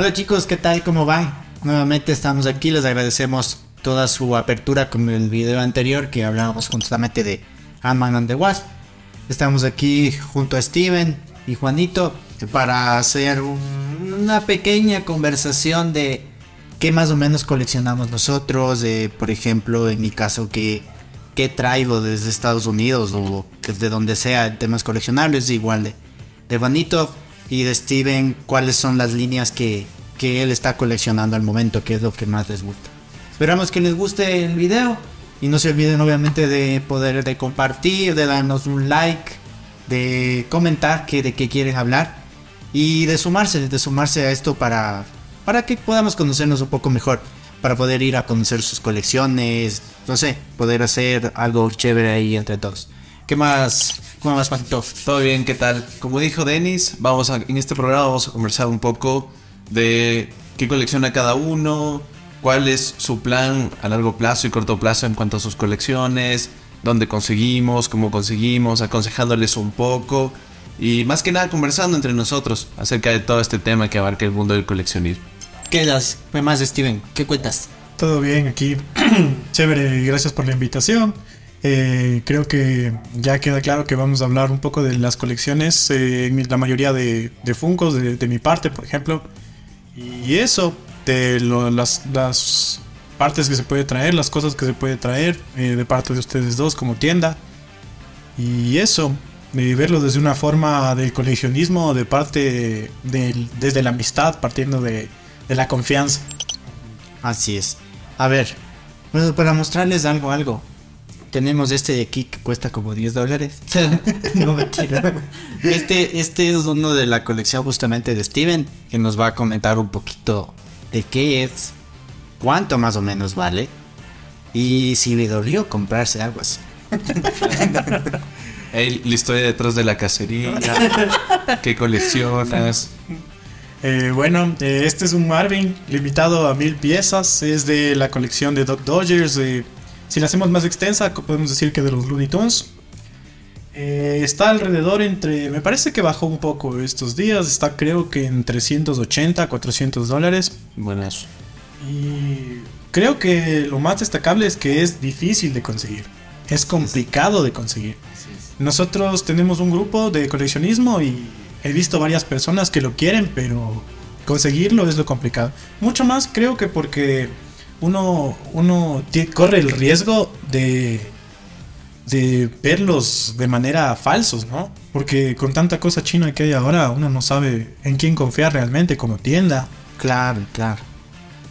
Hola chicos, ¿qué tal? ¿Cómo van? Nuevamente estamos aquí, les agradecemos toda su apertura con el video anterior que hablábamos justamente de Ant-Man and the Wasp. Estamos aquí junto a Steven y Juanito para hacer un- una pequeña conversación de qué más o menos coleccionamos nosotros, de, por ejemplo, en mi caso, qué, qué traigo desde Estados Unidos o desde donde sea temas coleccionables, igual de, de Juanito y de Steven, cuáles son las líneas que, que él está coleccionando al momento, qué es lo que más les gusta. Esperamos que les guste el video y no se olviden obviamente de poder de compartir, de darnos un like, de comentar que, de qué quieren hablar y de sumarse, de sumarse a esto para, para que podamos conocernos un poco mejor, para poder ir a conocer sus colecciones, no sé, poder hacer algo chévere ahí entre todos. ¿Qué más? ¿Cómo más, Juanito? Todo bien, ¿qué tal? Como dijo Denis, vamos a, en este programa vamos a conversar un poco de qué colecciona cada uno, cuál es su plan a largo plazo y corto plazo en cuanto a sus colecciones, dónde conseguimos, cómo conseguimos, aconsejándoles un poco y más que nada conversando entre nosotros acerca de todo este tema que abarca el mundo del coleccionismo. ¿Qué das? ¿Qué más, Steven? ¿Qué cuentas? Todo bien aquí. Chévere, gracias por la invitación. Eh, creo que ya queda claro que vamos a hablar un poco de las colecciones, eh, la mayoría de, de Funkos, de, de mi parte, por ejemplo. Y eso, de lo- las, las partes que se puede traer, las cosas que se puede traer eh, de parte de ustedes dos como tienda. Y eso, de verlo desde una forma del coleccionismo, de parte del- desde la amistad, partiendo de, la confianza. Así es. A ver, bueno, para mostrarles algo, algo. Tenemos este de aquí que cuesta como 10 dólares. no mentira. Este, este es uno de la colección justamente de Steven, que nos va a comentar un poquito de qué es, cuánto más o menos vale, y si le dolió comprarse algo así. Ey, la historia detrás de la cacería, qué coleccionas. Eh, bueno, eh, este es un Marvin limitado a mil piezas. Es de la colección de Doc Dodgers. eh, si la hacemos más extensa, podemos decir que de los Looney Tunes. Eh, está alrededor entre. Me parece que bajó un poco estos días. Está creo que en 380, 400 dólares. Buenas. Y creo que lo más destacable es que es difícil de conseguir. Es complicado de conseguir. Nosotros tenemos un grupo de coleccionismo y he visto varias personas que lo quieren, pero conseguirlo es lo complicado. Mucho más creo que porque uno, uno corre el riesgo de, de verlos de manera falsos, ¿no? Porque con tanta cosa china que hay ahora, uno no sabe en quién confiar realmente como tienda. Claro, claro.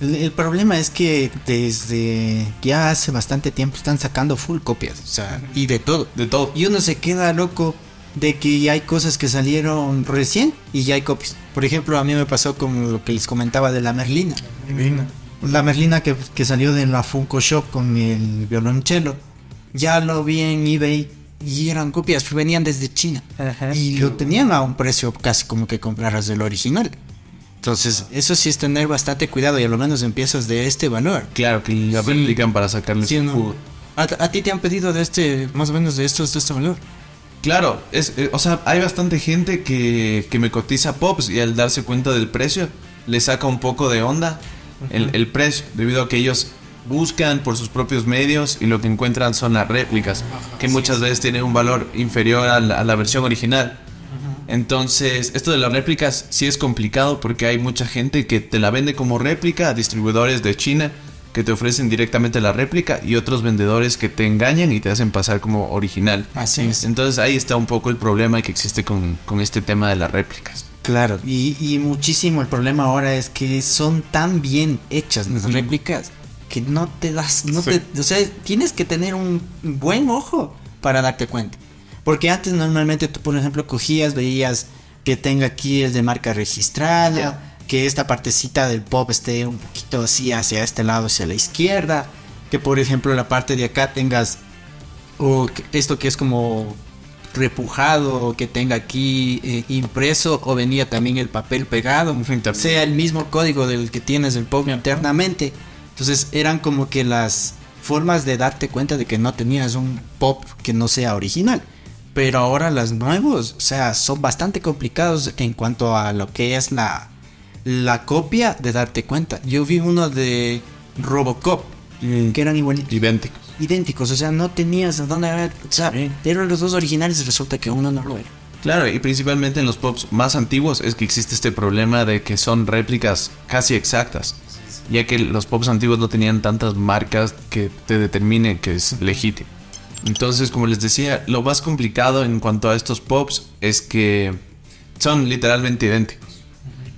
El, el problema es que desde ya hace bastante tiempo están sacando full copias, o sea, y de todo. De todo. Y uno se queda loco de que hay cosas que salieron recién y ya hay copias. Por ejemplo, a mí me pasó con lo que les comentaba de la Merlina. Divina. La Merlina que, que salió de la Funko Shop con el violonchelo. Ya lo vi en eBay y eran copias, venían desde China. Y lo tenían a un precio casi como que compraras el original. Entonces, eso sí es tener bastante cuidado y a lo menos empiezas de este valor. Claro, que la replican para sacarle Sí, su ¿no? jugo. ¿A, a ti te han pedido de este, más o menos de estos, de este valor? Claro, es, eh, o sea, hay bastante gente que, que me cotiza Pops y al darse cuenta del precio le saca un poco de onda el, el precio, debido a que ellos buscan por sus propios medios y lo que encuentran son las réplicas, que muchas veces tienen un valor inferior a la, a la versión original. Entonces, esto de las réplicas sí es complicado porque hay mucha gente que te la vende como réplica a distribuidores de China que te ofrecen directamente la réplica y otros vendedores que te engañan y te hacen pasar como original. Así es. Entonces ahí está un poco el problema que existe con, con este tema de las réplicas. Claro, y, y muchísimo el problema ahora es que son tan bien hechas las réplicas que no te das, no Sí. te, o sea, tienes que tener un buen ojo para darte cuenta. Porque antes normalmente tú, por ejemplo, cogías, veías que tenga aquí el de marca registrada, que esta partecita del pop esté un poquito así hacia este lado, hacia la izquierda, que por ejemplo la parte de acá tengas o esto que es como repujado que tenga aquí eh, impreso o venía también el papel pegado sea el mismo código del que tienes el pop internamente entonces eran como que las formas de darte cuenta de que no tenías un pop que no sea original pero ahora las nuevos o sea son bastante complicados en cuanto a lo que es la la copia de darte cuenta. Yo vi uno de Robocop, que eran igualitos. Idénticos. Idénticos, o sea, no tenías a dónde ver. O sea, eran los dos originales y resulta que uno no lo era. Claro, y principalmente en los pops más antiguos es que existe este problema de que son réplicas casi exactas. Ya que los pops antiguos no tenían tantas marcas que te determinen que es legítimo. Entonces, como les decía, lo más complicado en cuanto a estos pops es que son literalmente idénticos.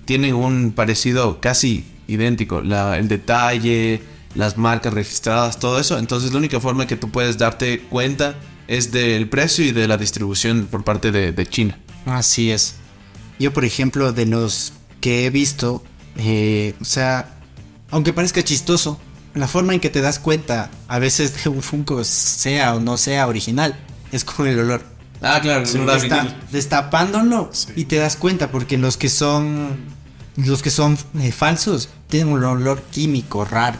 Tienen un parecido casi idéntico. La- el detalle, las marcas registradas, todo eso. Entonces, la única forma que tú puedes darte cuenta es del precio y de la distribución por parte de, de China. Así es. Yo, por ejemplo, de los que he visto, eh, o sea, aunque parezca chistoso, la forma en que te das cuenta a veces de un Funko sea o no sea original es con el olor. Ah, claro, Desta- destapándolo y te das cuenta porque los que son los que son eh, falsos tienen un olor químico raro.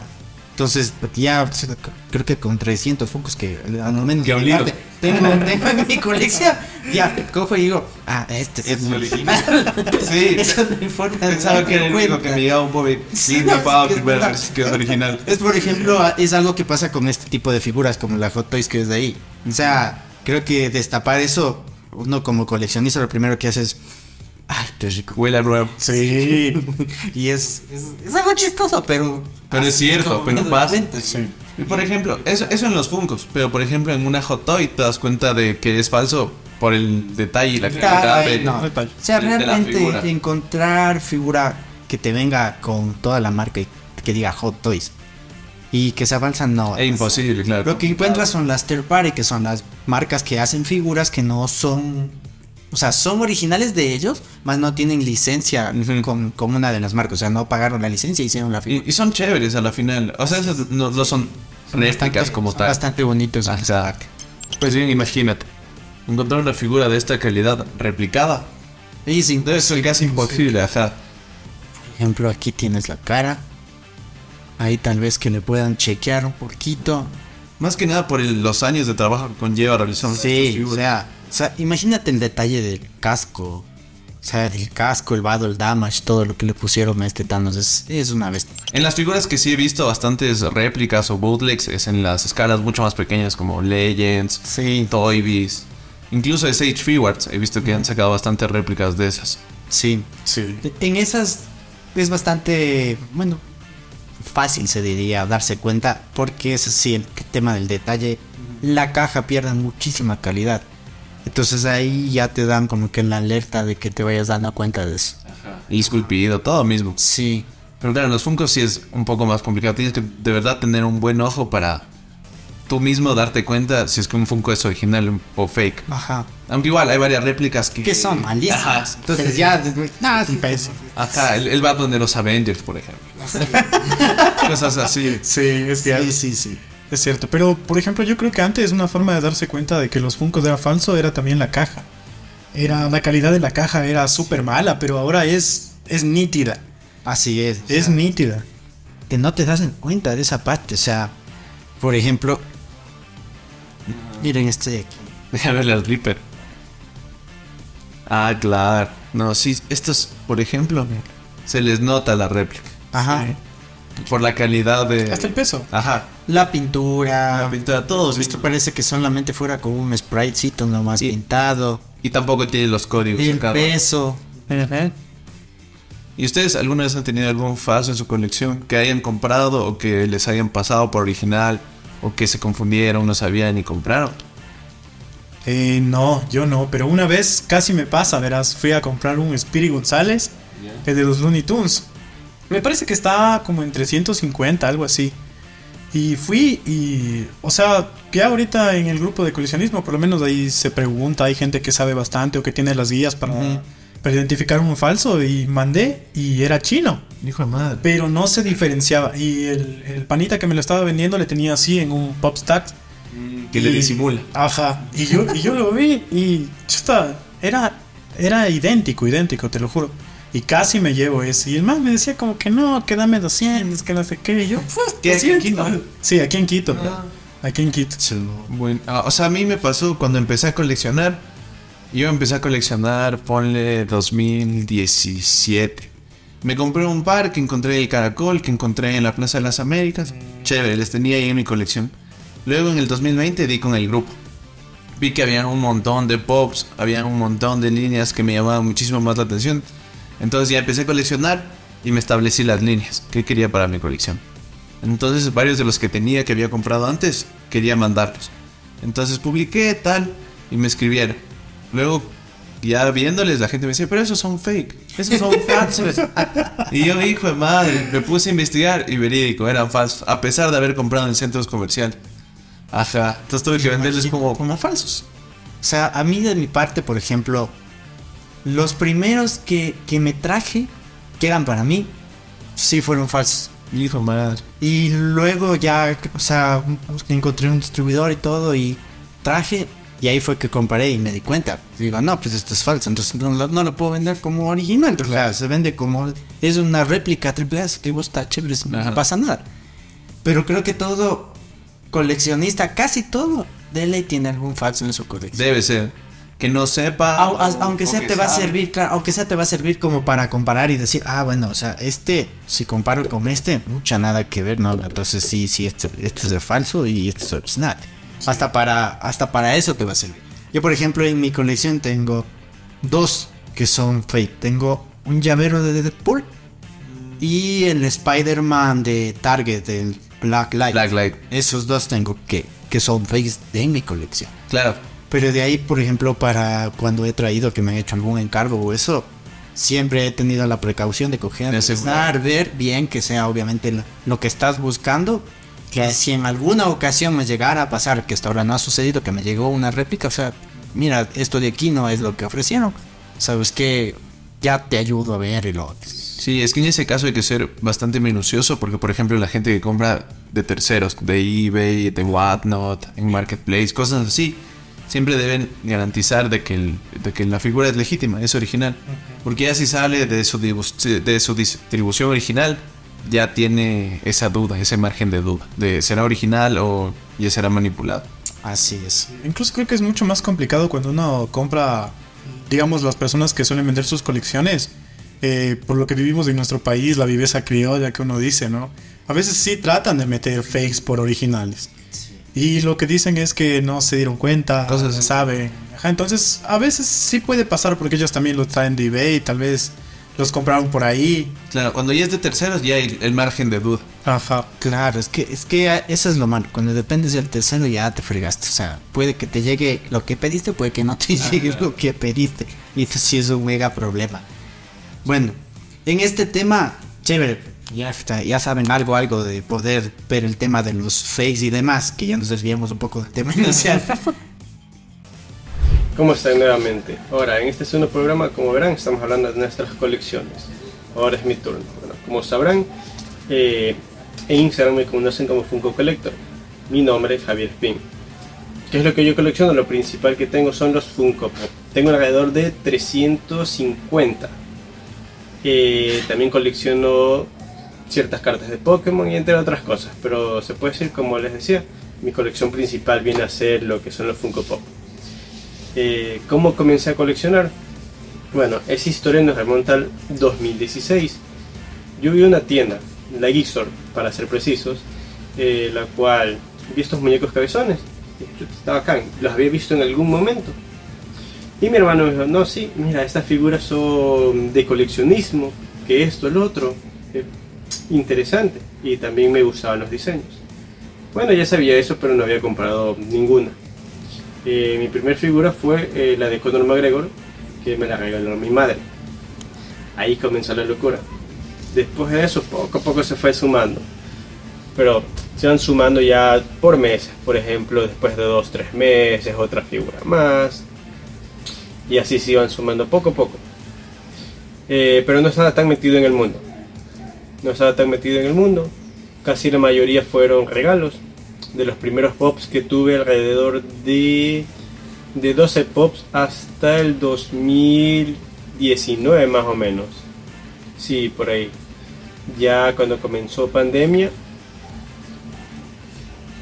Entonces, ya o sea, creo que con 300 Funkos que al menos Que parte tengo, tengo en mi colección, ya cojo y digo, ah, este es original. Sí, Eso no importa. Pensaba que era el único que me llegaba un Bobby. Sí, no, me pago es que es que es original. Es por ejemplo, es algo que pasa con este tipo de figuras como la Hot Toys que es de ahí. O sea, creo que destapar eso, uno como coleccionista lo primero que hace es, ay, qué rico. Huele a nuevo. Sí. y es, es, es algo chistoso, pero... Pero es cierto, pero pasa. Sí. Y por ejemplo, eso, eso en los Funkos, pero por ejemplo en una Hot Toy te das cuenta de que es falso por el detalle y la calidad Ay, de- no. O sea, de- de la realmente figura. encontrar figura que te venga con toda la marca y que diga Hot Toys y que sea falsa, no. Es imposible, claro. Lo que encuentras son las third party, que son las marcas que hacen figuras que no son. O sea, son originales de ellos, más no tienen licencia con, con una de las marcas. O sea, no pagaron la licencia y hicieron la figura. Y, y son chéveres a la final. O sea, esas no, no son réplicas como son tal. Bastante bonitos. Exacto. Pues bien, imagínate. Encontrar una figura de esta calidad replicada Y sin debe ser casi imposible. O sea, Por ejemplo, aquí tienes la cara. Ahí tal vez que le puedan chequear un poquito. más que nada por el- los años de trabajo que conlleva realizar Sí, o sea, o sea, imagínate el detalle del casco. O sea, del casco, el battle damage, todo lo que le pusieron a este Thanos. Es, es una bestia. En las figuras que sí he visto bastantes réplicas o bootlegs es en las escalas mucho más pequeñas como Legends, Sí. Incluso de Sage Figuarts. He visto que han sacado bastantes réplicas de esas. Sí. Sí. En esas es bastante, bueno, fácil se diría darse cuenta porque es así el tema del detalle. La caja pierde muchísima calidad. Entonces ahí ya te dan como que la alerta de que te vayas dando cuenta de eso. Y esculpido, todo mismo. Sí. Pero claro, en los Funkos sí es un poco más complicado. Tienes que de verdad tener un buen ojo para tú mismo darte cuenta si es que un Funko es original o fake. Ajá. Aunque igual hay varias réplicas que... Que son Ajá. malísimas. Entonces ya... Nada, sí, Ajá, el, el Batman de los Avengers, por ejemplo. Cosas así. Sí, es cierto. Sí, sí, sí. Es cierto. Pero, por ejemplo, yo creo que antes una forma de darse cuenta de que los Funkos era falso era también la caja. Era, la calidad de la caja era súper mala, pero ahora es, es nítida. Así es. Es nítida. que no te das cuenta de esa parte. O sea, por ejemplo, miren este de aquí. Déjame verle al Reaper. Ah, claro. No, sí, estos, por ejemplo, se les nota la réplica. Ajá. Por la calidad de. Hasta el peso. Ajá. La pintura. La pintura, todos. Esto parece que solamente fuera como un spritecito nomás pintado. Y tampoco tiene los códigos. El acá. peso. ¿Y ustedes alguna vez han tenido algún falso en su colección que hayan comprado o que les hayan pasado por original o que se confundieron, no sabían y compraron? Eh, no, yo no, pero una vez casi me pasa, verás, fui a comprar un Spirit González, el de los Looney Tunes. Me parece que está como en 350, algo así. Y fui y, o sea, que ahorita en el grupo de coleccionismo, por lo menos ahí se pregunta, hay gente que sabe bastante o que tiene las guías para, para identificar un falso y mandé y era chino. Hijo de madre. Pero no se diferenciaba. Y el, el panita que me lo estaba vendiendo le tenía así en un pop stack. Que le disimula. Ajá. Y yo, y yo lo vi y chuta, era, era idéntico, idéntico, te lo juro. Y casi me llevo ese. Y el man me decía como que no, que dame 200, que no sé qué. Y yo, pues, ¿Qué, aquí en 200. Quito? Sí, aquí en Quito. Aquí en Quito. Bueno, ah, o sea, a mí me pasó cuando empecé a coleccionar. Yo empecé a coleccionar, ponle 2017. Me compré un par que encontré el Caracol, que encontré en la Plaza de las Américas. Chévere, les tenía ahí en mi colección. Luego en el 2020 di con el grupo. Vi que había un montón de pops, había un montón de líneas que me llamaban muchísimo más la atención. Entonces ya empecé a coleccionar y me establecí las líneas que quería para mi colección. Entonces varios de los que tenía que había comprado antes quería mandarlos. Entonces publiqué tal y me escribieron. Luego ya viéndoles la gente me decía, pero esos son fake, esos son falsos. y yo, hijo de madre, me puse a investigar y verídico, eran falsos, a pesar de haber comprado en centros comerciales. Ajá, entonces tuve que venderles como, como falsos. O sea, a mí de mi parte, por ejemplo, los primeros que, que me traje, que eran para mí, sí fueron falsos. Hijo madre. Y luego ya, o sea, encontré un distribuidor y todo y traje y ahí fue que comparé y me di cuenta. Digo, no, pues esto es falso, entonces no, lo- no lo puedo vender como original. O sea, se vende como. Es una réplica triple A, que está chévere, no pasa nada. Pero creo que todo coleccionista, casi todo, de ley tiene algún falso en su colección. Debe ser. Que no sepa. As- aunque o sea te va a servir, claro, aunque sea te va a servir como para comparar y decir, ah, bueno, o sea, este, si comparo con este, mucha nada que ver, ¿no? Entonces sí, sí, este, este es de falso y este es original. Hasta para, hasta para eso te va a servir. Yo, por ejemplo, en mi colección tengo dos que son fake. Tengo un llavero de Deadpool y el Spider-Man de Target, el Black Light. Black Light. Esos dos tengo que, que son fakes de mi colección. Claro. Pero de ahí, por ejemplo, para cuando he traído que me han hecho algún encargo o eso, siempre he tenido la precaución de coger, De ver bien que sea obviamente lo, lo que estás buscando. Que si en alguna ocasión me llegara a pasar, que hasta ahora no ha sucedido, que me llegó una réplica, o sea, mira, esto de aquí no es lo que ofrecieron. Sabes que ya te ayudo a ver y lo Sí, es que en ese caso hay que ser bastante minucioso porque, por ejemplo, la gente que compra de terceros, de eBay, de Whatnot, en Marketplace, cosas así, siempre deben garantizar de que, el- de que la figura es legítima, es original. Porque ya si sale de su, de su distribución original, ya tiene esa duda, ese margen de duda, de será original o ya será manipulado. Así es. Incluso creo que es mucho más complicado cuando uno compra, digamos, las personas que suelen vender sus colecciones. eh, por lo que vivimos en nuestro país, la viveza criolla que uno dice, ¿no? A veces sí tratan de meter fakes por originales. Y lo que dicen es que no se dieron cuenta, Cosas no así. se sabe. Ajá, entonces, a veces sí puede pasar porque ellos también lo traen de eBay, tal vez los compraron por ahí. Claro, cuando ya es de terceros ya hay el margen de duda. Ajá. Claro, es que, es que eso es lo malo. Cuando dependes del tercero ya te fregaste. O sea, puede que te llegue lo que pediste, puede que no te llegue lo que pediste. Y eso sí es un mega problema. Bueno, en este tema, chévere. Ya, está, ya saben algo, algo de poder ver el tema de los fakes y demás, que ya nos desviamos un poco del tema inicial. ¿Cómo están nuevamente? Ahora, en este segundo programa, como verán, estamos hablando de nuestras colecciones. Ahora es mi turno. Bueno, como sabrán, eh, en Instagram me conocen como Funko Collector. Mi nombre es Javier Spin. ¿Qué es lo que yo colecciono? Lo principal que tengo son los Funko Pop. Tengo alrededor de 350. Eh, también colecciono ciertas cartas de Pokémon y entre otras cosas. Pero se puede decir, como les decía, mi colección principal viene a ser lo que son los Funko Pop. Eh, ¿Cómo comencé a coleccionar? Bueno, esa historia nos remonta al 2016. Yo vi una tienda, la Geek Store, para ser precisos, eh, la cual vi estos muñecos cabezones. Estaba acá, los había visto en algún momento. Y mi hermano me dijo, no, sí, mira, estas figuras son de coleccionismo, que esto, el otro. Interesante. Y también me gustaban los diseños. Bueno, ya sabía eso, pero no había comprado ninguna. Eh, mi primer figura fue eh, la de Conor McGregor, que me la regaló mi madre. Ahí comenzó la locura. Después de eso, poco a poco se fue sumando. Pero se van sumando ya por meses. Por ejemplo, después de dos, tres meses, otra figura más. Y así se iban sumando poco a poco. Eh, pero no estaba tan metido en el mundo. No estaba tan metido en el mundo. Casi la mayoría fueron regalos de los primeros pops que tuve alrededor de, de 12 pops hasta el 2019 más o menos. Sí, por ahí. Ya cuando comenzó pandemia,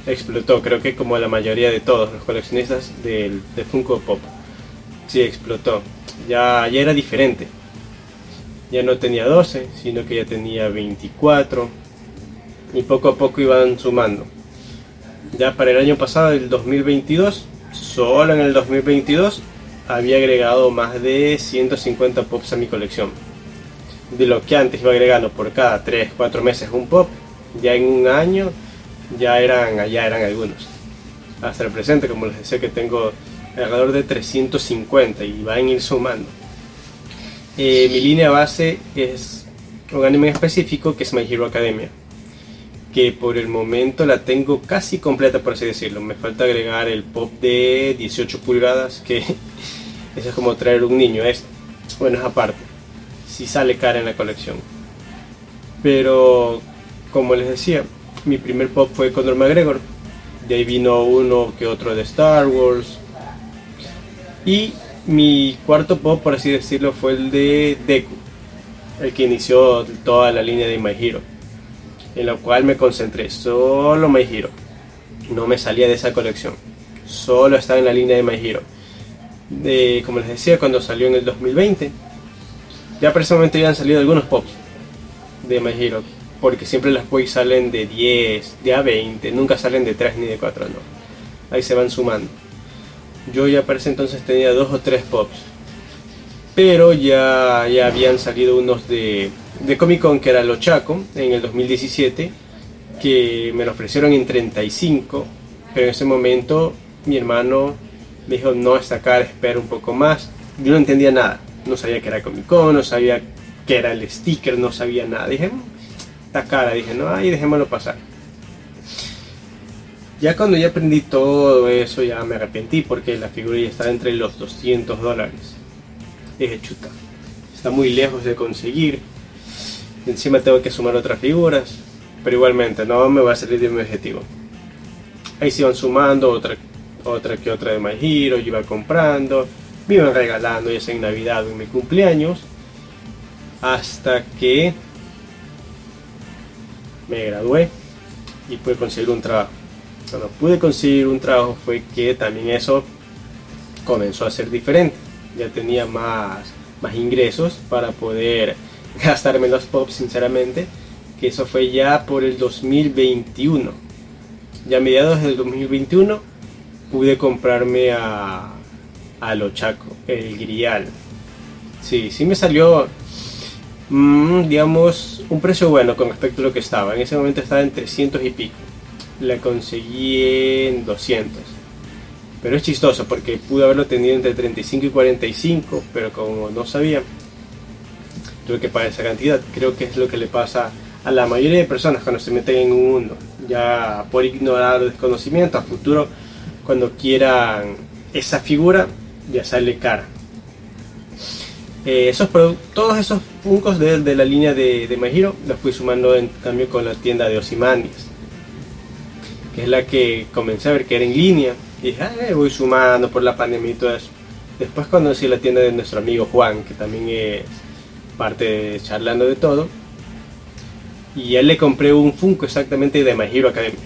explotó, creo que como la mayoría de todos los coleccionistas de Funko Pop. Sí, explotó. Ya, ya era diferente. Ya no tenía 12, sino que ya tenía 24 y poco a poco iban sumando. Ya para el año pasado, el 2022, solo en el 2022 había agregado más de 150 pops a mi colección. De lo que antes iba agregando por cada 3, 4 meses un pop, ya en un año ya eran, ya eran algunos. Hasta el presente, como les decía, que tengo alrededor de 350 y van a ir sumando. Eh, mi línea base es un anime específico que es My Hero Academia que por el momento la tengo casi completa, por así decirlo. Me falta agregar el pop de 18 pulgadas, que eso es como traer un niño. Es, bueno, es aparte. Si sale cara en la colección. Pero, como les decía, mi primer pop fue Conor McGregor. De ahí vino uno que otro de Star Wars. Y mi cuarto pop, por así decirlo, fue el de Deku. El que inició toda la línea de My Hero en lo cual me concentré solo My Hero. No me salía de esa colección. Solo estaba en la línea de My Hero. Como les decía, cuando salió en el 2020, ya precisamente ya salido algunos pops de My Hero. Porque siempre las boys salen de 10, de a 20, nunca salen de 3 ni de 4, no. Ahí se van sumando. Yo ya para ese entonces tenía dos o tres pops. Pero ya, ya habían salido unos de de Comic Con, que era Lo Chaco, en el 2017, que me lo ofrecieron en 35, pero en ese momento mi hermano me dijo, no, está cara, espera un poco más. Yo no entendía nada, no sabía que era Comic Con, no sabía que era el sticker, no sabía nada. Dije, mm, está cara, dije, no, ahí dejémoslo pasar. Ya cuando ya aprendí todo eso, ya me arrepentí porque la figura ya estaba entre los 200 dólares. Dije, chuta, está muy lejos de conseguir Encima tengo que sumar otras figuras, pero igualmente no me va a salir de mi objetivo. Ahí se iban sumando otra, otra que otra de My Hero, yo iba comprando, me iban regalando ya sea en Navidad o en mi cumpleaños, hasta que me gradué y pude conseguir un trabajo. Cuando pude conseguir un trabajo fue que también eso comenzó a ser diferente. Ya tenía más, más ingresos para poder gastarme los pops, sinceramente, que eso fue ya por el 2021. Ya a mediados del 2021 pude comprarme a, a lo chaco, el grial. Sí, sí me salió, mm, digamos, un precio bueno con respecto a lo que estaba. En ese momento estaba en 300 y pico. La conseguí en 200. Pero es chistoso porque pude haberlo tenido entre 35 y 45, pero como no sabía, tuve que pagar esa cantidad. Creo que es lo que le pasa a la mayoría de personas cuando se meten en un mundo. Ya por ignorar desconocimiento, a futuro, cuando quieran esa figura, ya sale cara. Eh, esos todos esos puncos de, la línea de, de los fui sumando en cambio con la tienda de Osimandis, que es la que comencé a ver que era en línea. Y dije, ah, voy sumando por la pandemia y todo eso. Después conocí la tienda de nuestro amigo Juan, que también es parte charlando de todo. Y él le compré un Funko exactamente de My Hero Academia.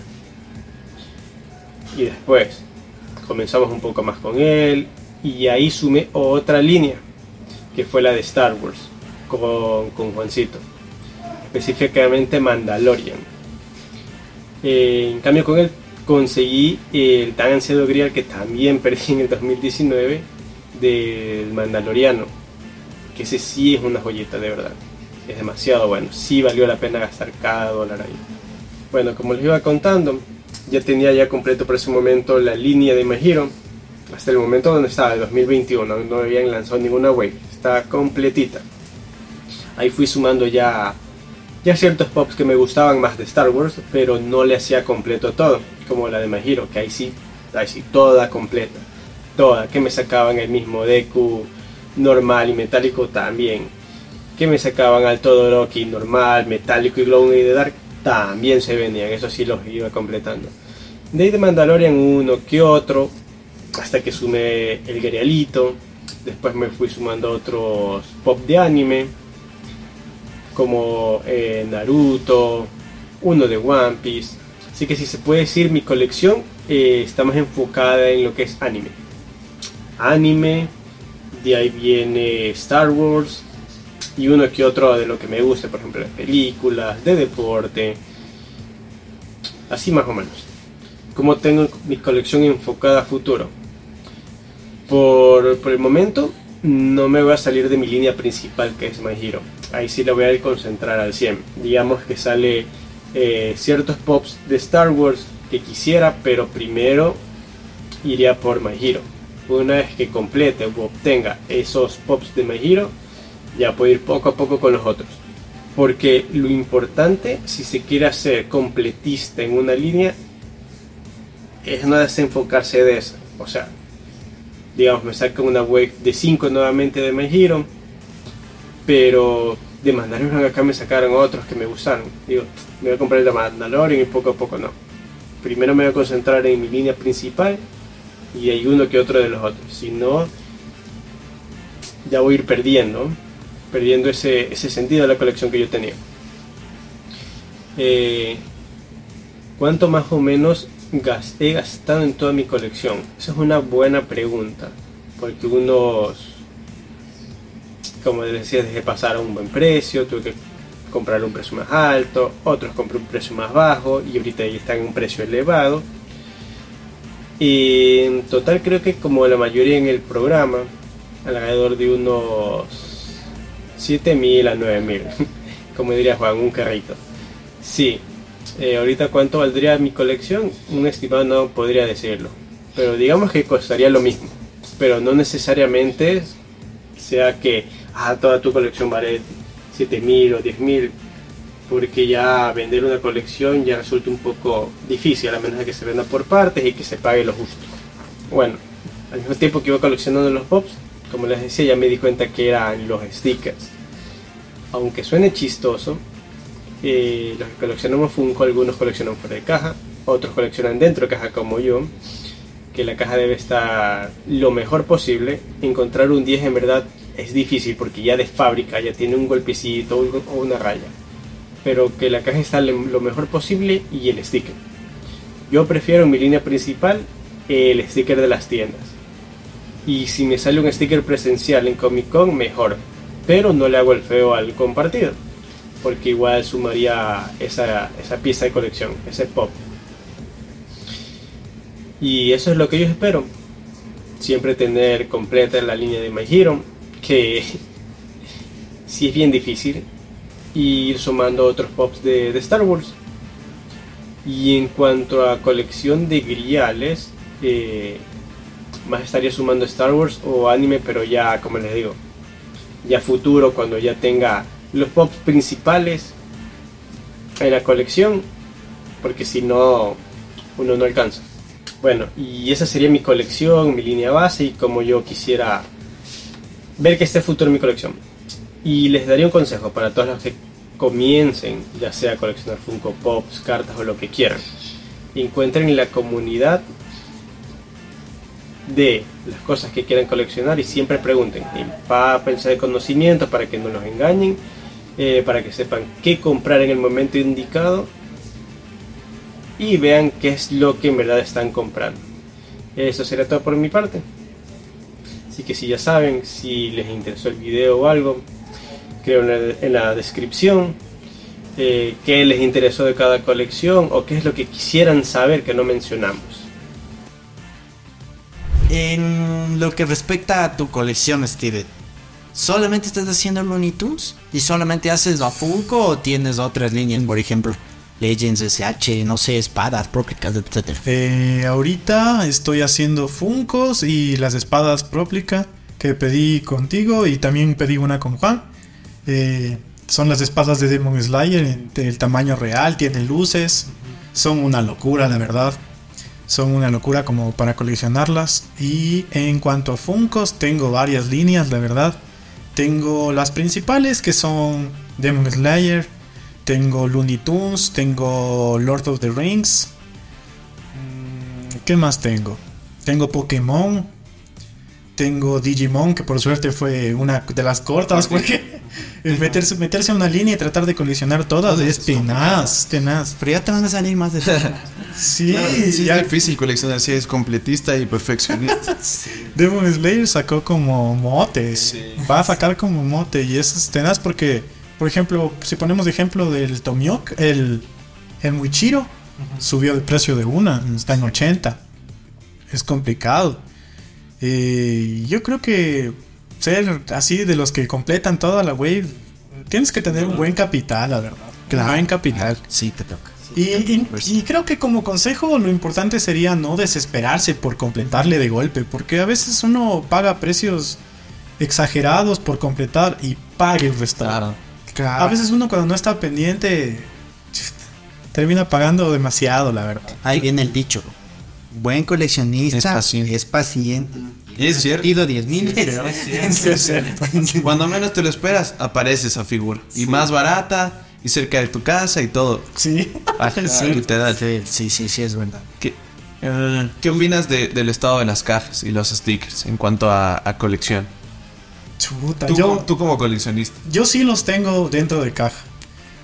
Y después comenzamos un poco más con él. Y ahí sumé otra línea, que fue la de Star Wars, con, con Juancito. Específicamente Mandalorian. Eh, en cambio con él conseguí el tan ansiado grial que también perdí en el 2019 del Mandaloriano que ese sí es una joyita de verdad. Es demasiado bueno, sí valió la pena gastar cada dólar ahí. Bueno, como les iba contando, ya tenía ya completo por ese momento la línea de My Hero. Hasta el momento donde estaba, el 2021, no habían lanzado ninguna wave, está completita. Ahí fui sumando ya, ya ciertos pops que me gustaban más de Star Wars, pero no le hacía completo todo, como la de My Hero, que ahí sí, ahí sí, toda completa. Toda, que me sacaban el mismo Deku, normal y metálico también. Que me sacaban al Todoroki normal, metálico y Glowing de Dark también se venían, eso sí los iba completando. De ahí de Mandalorian uno que otro, hasta que sumé el Gerialito. Después me fui sumando otros pop de anime, como eh, Naruto, uno de One Piece. Así que si se puede decir, mi colección eh, está más enfocada en lo que es anime. Anime, de ahí viene Star Wars, y uno que otro de lo que me guste, por ejemplo, de películas, de deporte, así más o menos. Como tengo mi colección enfocada a futuro. Por, por el momento no me voy a salir de mi línea principal que es My Hero. Ahí sí la voy a concentrar al 100. Digamos que sale eh, ciertos pops de Star Wars que quisiera, pero primero iría por My Hero. Una vez que complete o obtenga esos pops de My Hero, ya puedo ir poco a poco con los otros. Porque lo importante, si se quiere hacer completista en una línea, es no desenfocarse de eso. O sea, digamos, me saco una wave de 5 nuevamente de My Hero, pero de Mandalorian acá me sacaron otros que me gustaron. Digo, me voy a comprar el de Mandalorian y poco a poco no. Primero me voy a concentrar en mi línea principal y hay uno que otro de los otros. Si no, ya voy a ir perdiendo perdiendo ese, ese sentido de la colección que yo tenía. Eh, ¿Cuánto más o menos he gastado en toda mi colección? Esa es una buena pregunta, porque unos, como decía, dejé pasar a un buen precio, tuve que comprar un precio más alto, otros compré un precio más bajo y ahorita ya están en un precio elevado. Y en total creo que como la mayoría en el programa, alrededor de unos 7000 a 9000, como diría Juan, un carrito. Sí, eh, ahorita cuánto valdría mi colección, un estimado no podría decirlo, pero digamos que costaría lo mismo, pero no necesariamente sea que ah, toda tu colección vale 7000 o 10000, porque ya vender una colección ya resulta un poco difícil, a menos de que se venda por partes y que se pague lo justo. Bueno, al mismo tiempo que iba coleccionando los pops, como les decía, ya me di cuenta que eran los stickers aunque suene chistoso, eh, los que coleccionamos Funko, algunos coleccionan fuera de caja, otros coleccionan dentro de caja como yo, que la caja debe estar lo mejor posible. Encontrar un 10 en verdad es difícil porque ya de fábrica ya tiene un golpecito o una raya. Pero que la caja está lo mejor posible y el sticker. Yo prefiero en mi línea principal el sticker de las tiendas. Y si me sale un sticker presencial en Comic Con, mejor pero no le hago el feo al compartido, porque igual sumaría esa, esa pieza de colección, ese pop. Y eso es lo que yo espero, siempre tener completa la línea de My Hero, que sí es bien difícil, y ir sumando otros pops de, de Star Wars. Y en cuanto a colección de griales, eh, más estaría sumando Star Wars o anime, pero ya, como les digo, ya futuro, cuando ya tenga los pops principales en la colección, porque si no, uno no alcanza. Bueno, y esa sería mi colección, mi línea base y como yo quisiera ver que esté futuro en mi colección. Y les daría un consejo para todos los que comiencen, ya sea coleccionar Funko Pops, cartas o lo que quieran. Encuentren la comunidad de las cosas que quieran coleccionar y siempre pregunten. pensar de conocimiento, para que no los engañen, eh, para que sepan qué comprar en el momento indicado y vean qué es lo que en verdad están comprando. Eso será todo por mi parte. Así que si ya saben, si les interesó el video o algo, creo en la, descripción eh, qué les interesó de cada colección o qué es lo que quisieran saber que no mencionamos. En lo que respecta a tu colección, Steven, ¿solamente estás haciendo Looney Tunes? ¿Y solamente haces a Funko o tienes otras líneas, por ejemplo? Legends, SH, no sé, espadas, Proplica, etc. Eh, ahorita estoy haciendo Funkos y las espadas Proplica que pedí contigo y también pedí una con Juan. Eh, son las espadas de Demon Slayer del tamaño real, tienen luces, son una locura, la verdad son una locura como para coleccionarlas. Y en cuanto a Funkos, tengo varias líneas, la verdad. Tengo las principales que son Demon Slayer, tengo Looney Tunes, tengo Lord of the Rings. Mm, ¿Qué más tengo? Tengo Pokémon, tengo Digimon, que por suerte fue una de las cortas porque El meterse, meterse a una línea y tratar de coleccionar todas es tenaz, tenaz. Pero ya te van a salir más de Sí, Claro, sí, es ya difícil coleccionar si es completista y perfeccionista. Demon Slayer sacó como motes. Va a sacar como mote. Y eso es tenaz porque, por ejemplo, si ponemos de ejemplo del Tomiok, el, el Muichiro subió de precio de una, está en 80. Es complicado. Eh, yo creo que ser así de los que completan toda la wave, tienes que tener un buen capital, la verdad. Claro. Buen capital. Sí, te toca. Y, y- y creo que como consejo lo importante sería no desesperarse por completarle de golpe, porque a veces uno paga precios exagerados por completar y pague el resto. Claro. A veces uno cuando no está pendiente termina pagando demasiado, la verdad. Ahí viene el dicho. Buen coleccionista Es paciente. es paciente. Y es cierto. Pido 10 mil. Cuando menos te lo esperas, aparece esa figura. Y más barata, y cerca de tu casa y todo. Sí. Sí, literal. Sí, sí, sí, sí, es verdad. ¿Qué, eh, ¿qué opinas de- del estado de las cajas y los stickers en cuanto a, a colección? Chuta, Tú, yo, como- tú como coleccionista. yo sí los tengo dentro de caja.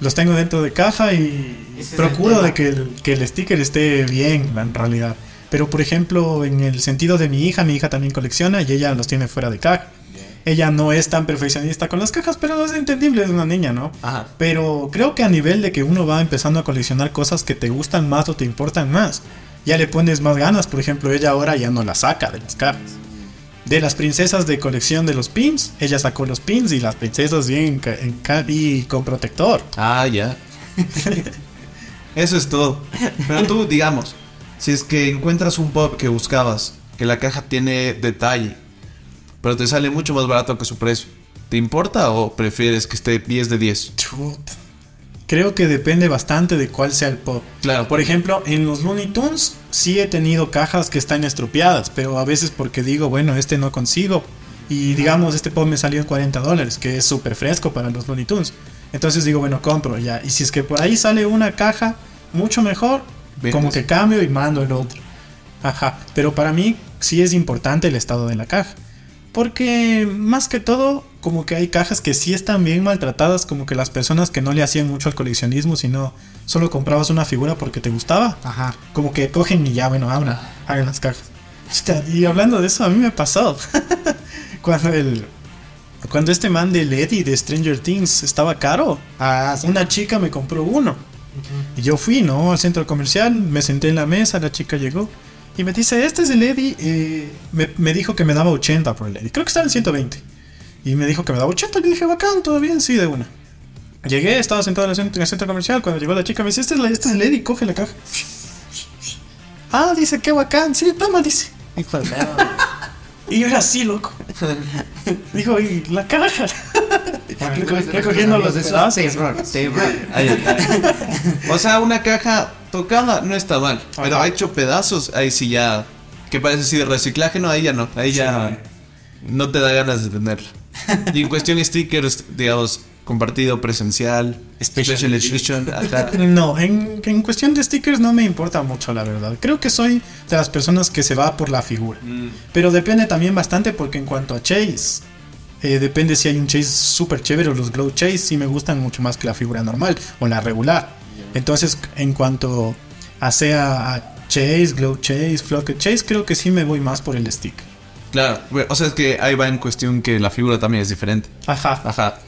Los tengo dentro de caja y procuro de que el, que el sticker esté bien en realidad. Pero por ejemplo, en el sentido de mi hija, mi hija también colecciona y ella los tiene fuera de caja. Ella no es tan perfeccionista con las cajas, pero es entendible, es una niña, ¿no? Ajá. Pero creo que a nivel de que uno va empezando a coleccionar cosas que te gustan más o te importan más, ya le pones más ganas. Por ejemplo, ella ahora ya no la saca de las cajas. De las princesas de colección de los pins, ella sacó los pins y las princesas bien en con protector. Ah, ya. Eso es todo. Pero tú, digamos, si es que encuentras un pop que buscabas, que la caja tiene detalle, pero te sale mucho más barato que su precio, ¿te importa o prefieres que esté 10 de 10? Chut. Creo que depende bastante de cuál sea el pop. Claro, Por ejemplo, en los Looney Tunes sí he tenido cajas que están estropeadas, pero a veces porque digo, bueno, este no consigo. Y digamos, este pop me salió en 40 dólares, que es súper fresco para los Looney Tunes. Entonces digo, bueno, compro ya. Y si es que por ahí sale una caja mucho mejor, Vendes. como que cambio y mando el otro. Ajá. Pero para mí sí es importante el estado de la caja. Porque más que todo, como que hay cajas que sí están bien maltratadas, como que las personas que no le hacían mucho al coleccionismo, sino solo comprabas una figura porque te gustaba, Ajá. como que cogen y ya, bueno, abran, hagan las cajas. Y hablando de eso, a mí me pasó. cuando el cuando este man de Eddie de Stranger Things estaba caro, Ah, sí. una chica me compró uno. Y yo fui, ¿no? Al centro comercial, me senté en la mesa, la chica llegó y me dice, este es el Eddie. eh, me, me dijo que me daba 80 por el Eddie. Creo que estaba en 120. Y me dijo que me daba 80. Yo dije, bacán, todo bien, sí, de una. Llegué, estaba sentado en el centro, en el centro comercial. Cuando llegó la chica, me dice, este es, la- este es el Eddie, coge la caja. Ah, dice, qué bacán. Sí, toma, dice. De Y yo era así, loco. Dijo, y la caja. Recogiendo los pedazos. Terror, terror. O sea, una caja tocada no está mal, pero Ajá. ha hecho pedazos, ahí sí ya. Que parece así de reciclaje, no, ahí ya no. Ahí ya no te da ganas de tenerla. Y en cuestión de stickers, digamos, compartido, presencial, special, edition, ajá. No, en, en cuestión de stickers no me importa mucho, la verdad. Creo que soy de las personas que se va por la figura. Pero depende también bastante porque en cuanto a Chase, eh, depende si hay un Chase súper chévere o los Glow Chase, sí me gustan mucho más que la figura normal o la regular. Entonces, en cuanto a sea a Chase, Glow Chase, Flocket Chase, creo que sí me voy más por el sticker. Claro, o sea, es que ahí va en cuestión que la figura también es diferente. Ajá. Ajá.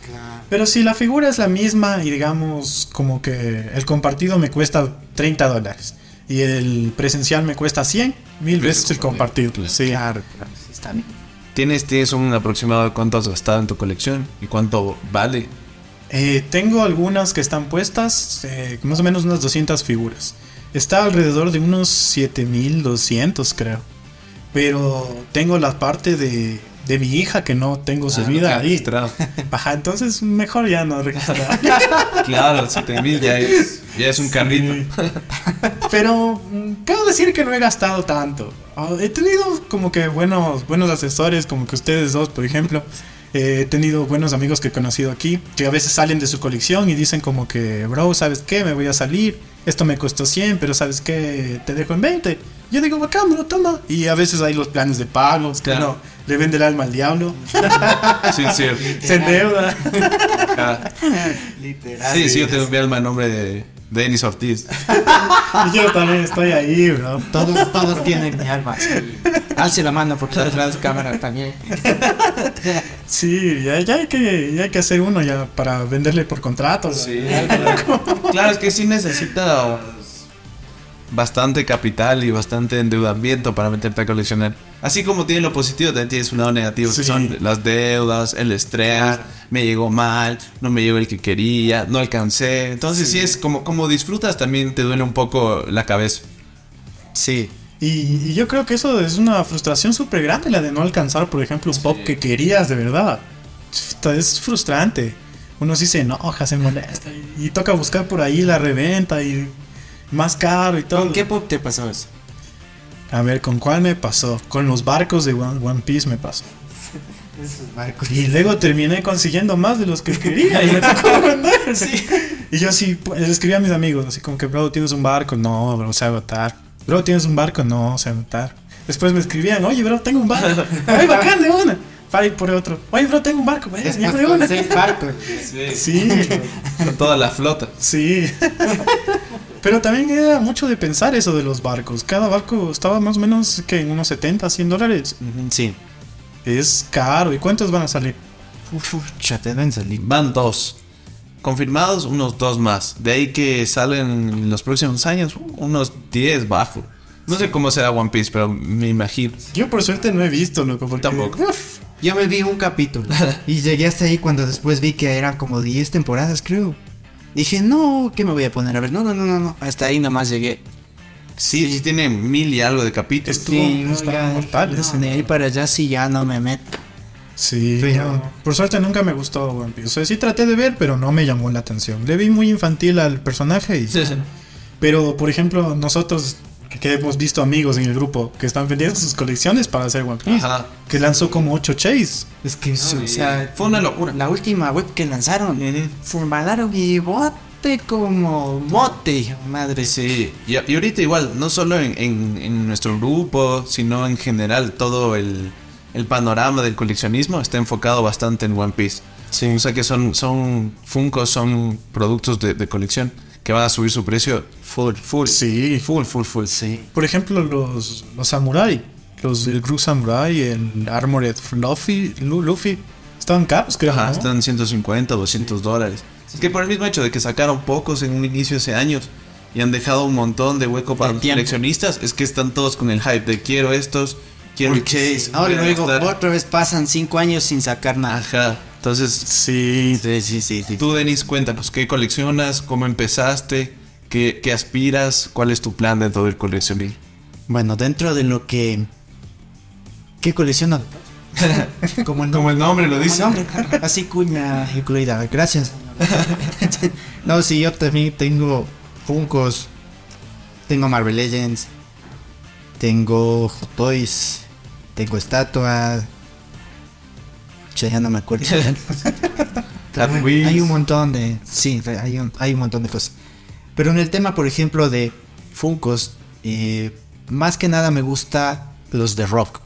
Pero si la figura es la misma y digamos como que el compartido me cuesta 30 dólares y el presencial me cuesta 100, mil veces el compartido. Sí. Claro, claro, sí, está bien. ¿Tienes, ¿Tienes un aproximado de cuánto has gastado en tu colección y cuánto vale? Eh, tengo algunas que están puestas, eh, más o menos unas 200 figuras. Está alrededor de unos 7200 creo. Pero tengo la parte de, de mi hija que no tengo subida Ah, ahí. registrado. Ajá, entonces mejor ya no registrar. Claro, 7000 ya es, ya es un carrito. Pero mm, puedo decir que no he gastado tanto. Ah, He tenido como que buenos, buenos asesores, como que ustedes dos, por ejemplo. Eh, he tenido buenos amigos que he conocido aquí, que a veces salen de su colección y dicen como que, bro, ¿sabes qué? Me voy a salir. Esto me costó 100, pero ¿sabes qué? Te dejo en 20. Yo digo, bacán, bro, toma. Y a veces hay los planes de pagos, que Claro. no, le vende el alma al diablo. Sí, sí. se endeuda. Literal. Sí, sí, yo tengo mi alma en nombre de Denis Ortiz. Yo también estoy ahí, bro. Todos, todos tienen mi alma. Alce la mano por todas las cámaras también. Sí, ya, ya hay que, ya hay que hacer uno ya para venderle por contrato. claro, es que sí necesita bastante capital y bastante endeudamiento para meterte a coleccionar. Así como tiene lo positivo, también tienes un lado negativo, que son las deudas, el estrés, me llegó mal, no me llegó el que quería, no alcancé. Entonces sí, es como, como disfrutas, también te duele un poco la cabeza. Sí. Y, y yo creo que eso es una frustración súper grande, la de no alcanzar, por ejemplo, un pop que querías de verdad. Es frustrante. Uno sí se enoja, se molesta y, y toca buscar por ahí la reventa y más caro y todo. ¿Con qué pop te pasó eso? A ver, ¿con cuál me pasó? Con los barcos de One, One Piece me pasó. Y luego terminé consiguiendo más de los que quería y me tocó vender. Y yo así pues, les escribía a mis amigos, así como que, bro, ¿tienes un barco? No, bro, se va a agotar. Bro, ¿tienes un barco? No, se va a agotar. Después me escribían, oye, bro, tengo un barco. Ay, bacán, de una. Para ir por otro. Oye, bro, tengo un barco. Bueno, Es ya más, de una. seis barcos. Sí, Con toda la flota. sí. Pero también era mucho de pensar eso de los barcos. Cada barco estaba más o menos que en unos 70, 100 dólares. Sí. Es caro. ¿Y cuántos van a salir? Uf, uf, ya te deben salir. Van dos. Confirmados, unos dos más. De ahí que salen en los próximos años, unos 10 bajo. No sé cómo será One Piece, pero me imagino. Yo por suerte no he visto, loco. Porque... Tampoco. Uf, Yo me vi un capítulo y llegué hasta ahí cuando después vi que eran como 10 temporadas, creo. Dije, no, ¿qué me voy a poner a ver? No, no, no, no, no. Hasta ahí nomás llegué. Sí, sí tiene mil y algo de capítulos. Estuvo Sí, no, está ya, mortal no, de ahí para allá sí ya no me meto. Sí, no. por suerte nunca me gustó One Piece. O sea, sí traté de ver, pero no me llamó la atención. Le vi muy infantil al personaje. Y... Pero, por ejemplo, nosotros que- hemos visto amigos en el grupo que están vendiendo sus colecciones para hacer One Piece, Ajá. que lanzó como 8 chase. Es que, Sí. o sea, Fue una locura. La última web que lanzaron, formalaron y bote como mote, madre. Sí, y, y ahorita igual, no solo en, en- en nuestro grupo, sino en general, todo el, el panorama del coleccionismo está enfocado bastante en One Piece. O sea que son, son Funkos, son productos de, de colección que van a subir su precio full, full. Sí. Full, full, full. Sí. Por ejemplo, los, los samurai, los del Gru Samurai, el Armored Luffy, Lu- Luffy, estaban caros, creo. Ajá, ¿no? están 150, 200 dólares. Es que por el mismo hecho de que sacaron pocos en un inicio hace años y han dejado un montón de hueco para los tiempo. coleccionistas, es que están todos con el hype de quiero estos, quiero el chase. Ahora quiero luego gastar". otra vez pasan cinco años sin sacar nada. Ajá. Entonces, Sí, Sí, sí, sí, tú, Denis, cuéntanos, ¿qué coleccionas? ¿Cómo empezaste? ¿Qué, qué aspiras? ¿Cuál es tu plan dentro del coleccionismo? Bueno, dentro de lo que... ¿Qué colecciono? Como el Como el nombre lo dice. nombre, Así cuña incluida. Gracias. no, sí, yo también tengo Funkos. Tengo Marvel Legends. Tengo Hot Toys. Tengo estatuas. Ya no me acuerdo. Hay un montón de. Sí, hay un, hay un montón de cosas. Pero en el tema, por ejemplo, de Funkos, eh, más que nada me gusta los de rock.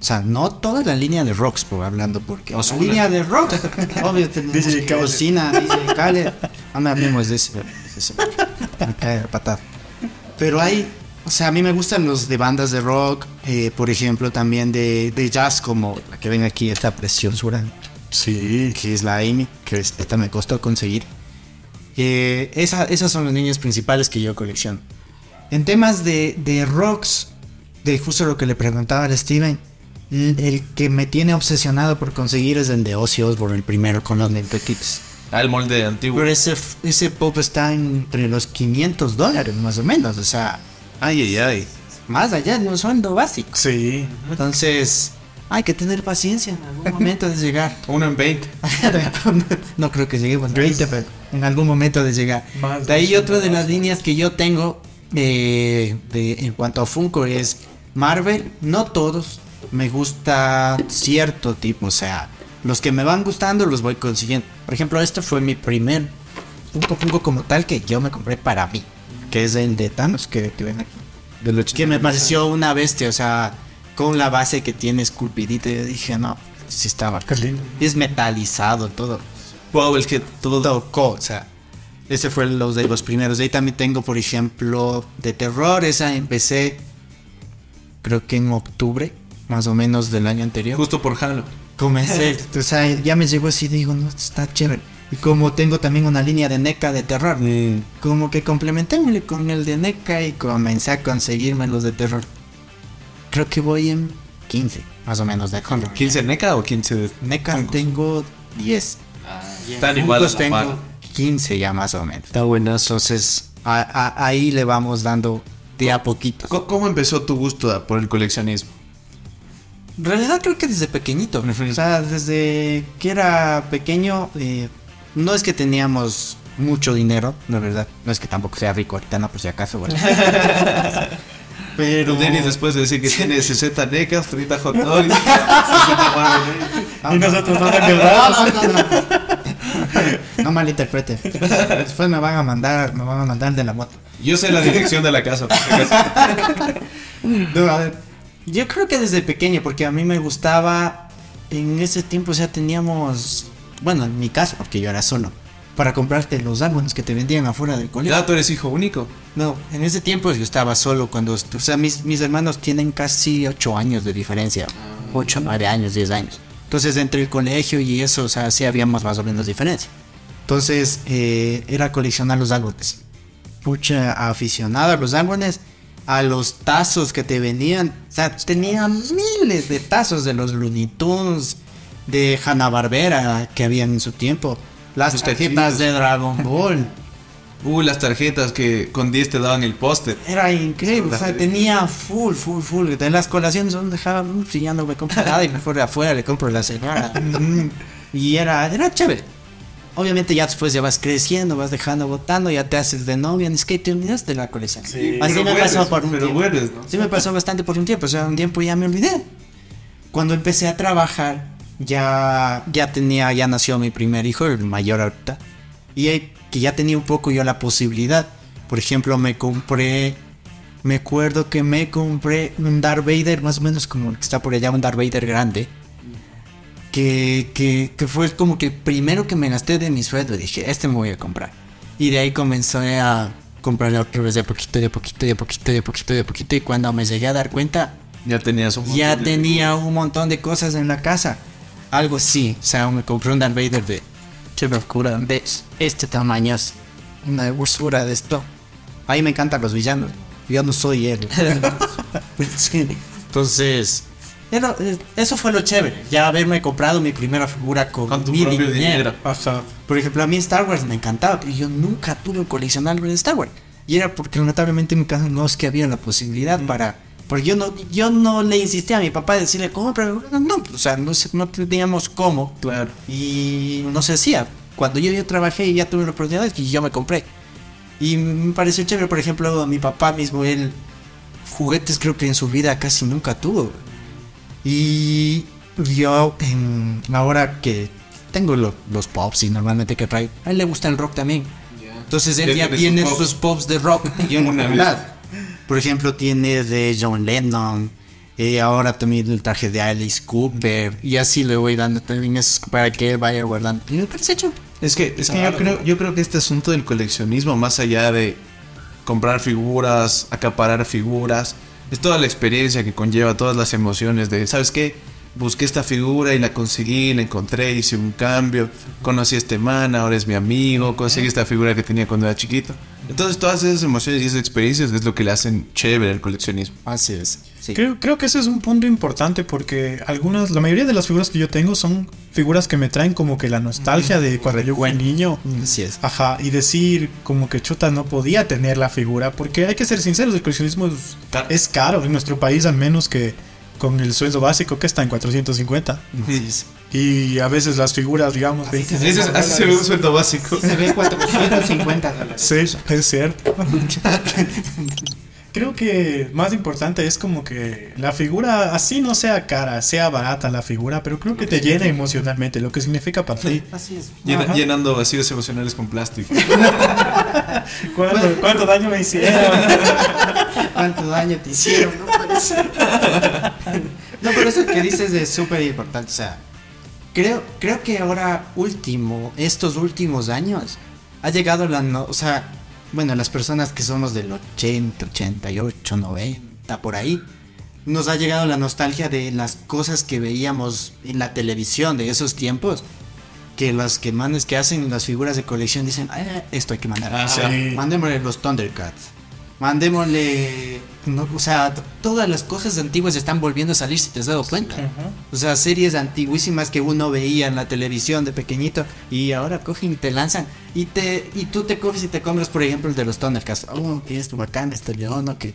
O sea, no toda la línea de rocks, por hablando, porque Ozuna. línea de rock, obvio, DJ Khaled. Cocina, DJ Khaled. No me hablemos de ese. me cae la patada. Pero hay, o sea, a mí me gustan los de bandas de rock, eh, por ejemplo, también de, de jazz, como la que ven aquí, esta preciosura sí. que es la Amy, que es- esta me costó conseguir. Eh, esa- esas son las líneas principales que yo colecciono. En temas de, de rocks, de justo lo que le preguntaba a Steven, el, el que me tiene obsesionado por conseguir es el de Ozzy Osbourne, el primero con los lentetitos. Ah, el molde antiguo. Pero ese, ese pop está entre los 500 dólares más o menos, o sea, Ay, ay, ay. más allá de un sueldo básico. Sí. Entonces, hay que tener paciencia en algún momento de llegar. Uno en 20. no creo que lleguemos a 20, pero en algún momento de llegar. Más de ahí otra de las líneas que yo tengo eh, de, en cuanto a Funko es Marvel, no todos, me gusta cierto tipo, o sea, los que me van gustando los voy consiguiendo. Por ejemplo, este fue mi primer Funko Funko como tal que yo me compré para mí, que es el de Thanos que, que ven aquí. De los Que me pareció una bestia, o sea, con la base que tiene esculpidita, yo dije, no, sí estaba. Qué lindo. Es metalizado todo. Bobblehead, todo. tocó, o sea, ese fue los de los primeros. De ahí también tengo, por ejemplo, de terror, esa empecé, creo que en octubre, más o menos del año anterior. Justo por Halo. Comencé, o sea, ya me llegó así, digo, no, está chévere. Y como tengo también una línea de NECA de terror, como que complementémosle con el de NECA y comencé a conseguirme los de terror. Creo que voy en 15, más o menos, de acuerdo. ¿15 NECA o 15 de NECA tengo 10. Están igual a tengo par. 15 ya más o menos. Está buenazo. Entonces, a- a- ahí le vamos dando de a poquito. ¿Cómo- ¿Cómo empezó tu gusto por el coleccionismo? En realidad creo que desde pequeñito. O sea, desde que era pequeño, eh, no es que teníamos mucho dinero, la verdad. No es que tampoco sea rico ahorita, no, por si acaso. bueno. Pero... Denis después de decir que tiene 60 NECAs, 30 hot dogs. Y nosotros no No, recordamos. no, no, no. No malinterprete. Después me van a mandar, me van a mandar de la moto. Yo sé la dirección de la casa. por si acaso. No, a ver, yo creo que desde pequeño, porque a mí me gustaba, en ese tiempo, o sea, teníamos, bueno, en mi caso, porque yo era solo, para comprarte los álbumes que te vendían afuera del colegio. Ya tú eres hijo único. No, en ese tiempo yo estaba solo cuando, o sea, mis, mis hermanos tienen casi 8 años de diferencia, 8, 9 años, 10 años. Entonces, entre el colegio y eso, o sea, sí habíamos más o menos diferencia. Entonces, eh, era coleccionar los álbumes. Pucha, aficionado a los álbumes, a los tazos que te venían. O sea, tenía miles de tazos de los Looney Tunes, de Hanna-Barbera que habían en su tiempo. Las Los tarjetas de Dragon Ball. Uh, las tarjetas que con 10 te daban el póster. Era increíble, o sea, tenía full, full, full. De las colaciones donde dejaba, "Mm, si ya no me compro nada y me fue de afuera, le compro la señora. Mm, y era, era chévere. Obviamente ya después ya vas creciendo, vas dejando votando, ya te haces de novia, es que te olvidaste de la colección. Así pero me vuelves, pasó por un pero tiempo. vuelves, ¿no? Sí me pasó bastante por un tiempo, o sea, un tiempo ya me olvidé. Cuando empecé a trabajar, ya, ya tenía, ya nació mi primer hijo, el mayor ahorita. Y que ya tenía un poco yo la posibilidad. Por ejemplo, me compré, me acuerdo que me compré un Darth Vader, más o menos como el que está por allá, un Darth Vader grande. Que, que, que fue como que primero que me gasté de mi sueldo. Dije, este me voy a comprar. Y de ahí comencé a comprarle otra vez de poquito, de poquito, de poquito, de poquito, de poquito. Y cuando me llegué a dar cuenta, Ya tenías un ya de- tenía un montón de cosas en la casa. Algo así. O sea, me compré un Darth Vader de chévere oscura de este tamaño. es Una hermosura de esto. A mí me encantan los villanos. Yo no soy él. Entonces, era- eh, eso fue lo chévere. Ya haberme comprado mi primera figura con, Con tu mi dinero. dinero. Ajá. Por ejemplo, a mí Star Wars me encantaba, pero yo nunca tuve coleccionar algo de Star Wars. Y era porque lamentablemente en mi casa no es que había la posibilidad para... Porque yo no, yo no le insistía a mi papá de decirle, compra. No, no, o sea, no, no teníamos cómo. Claro. Y no se hacía. Cuando yo ya trabajé y ya tuve la oportunidad, y yo me compré. Y me pareció chévere, por ejemplo, mi papá mismo, él juguetes creo que en su vida casi nunca tuvo. Y yo en, ahora que tengo lo- los pops y normalmente que traigo, a él le gusta el rock también. Entonces él Ya tiene sus pops de rock. y yo Una vez. nada. Por ejemplo, tiene de John Lennon. eh, ahora también el traje de Alice Cooper. Y así le voy dando también eso para que vaya guardando. Y me parece chévere. Es que, es que yo, creo, yo creo que este asunto del coleccionismo, más allá de comprar figuras, acaparar figuras, es toda la experiencia que conlleva, todas las emociones de, ¿sabes qué? Busqué esta figura y la conseguí, la encontré, hice un cambio, conocí a este man, ahora es mi amigo, conseguí esta figura que tenía cuando era chiquito. Entonces todas esas emociones y esas experiencias es lo que le hacen chévere al coleccionismo. Así es. Sí. Creo, creo que ese es un punto importante porque algunas, la mayoría de las figuras que yo tengo son figuras que me traen como que la nostalgia de cuando yo fui niño. Así es. Ajá, y decir como que chuta no podía tener la figura, porque hay que ser sinceros, el coleccionismo es, Caro. es caro en nuestro país, al menos que con el sueldo básico que está en 450. Y a veces las figuras, digamos, 20 Así, se- así se ve un sueldo básico. Se ve 450 dólares. Sí, es cierto. Creo que más importante es como que la figura, así no sea cara, sea barata la figura, pero creo que te llena emocionalmente, lo que significa para ti. Así es. Llena- llenando vacíos emocionales con plástico. ¿Cuánto, cuánto daño me hicieron? ¿Cuánto daño te hicieron? No puede ser. No, pero eso que dices es súper importante. O sea, creo, creo que ahora último, estos últimos años, ha llegado la, no, o sea, bueno, las personas que somos del 80, 88, 90, por ahí, nos ha llegado la nostalgia de las cosas que veíamos en la televisión de esos tiempos. Que los que manes que hacen las figuras de colección dicen, "Ah, esto hay que mandar. Ah, O sea, sí. Mandémosle los Thundercats. Mandémosle. no, o sea, todas las cosas antiguas están volviendo a salir si te has dado cuenta. O sea, series antiguísimas que uno veía en la televisión de pequeñito y ahora cogen y te lanzan y te y tú te coges y te compras, por ejemplo, el de los Thundercats. Oh, que es bacán este león, ¿no? Que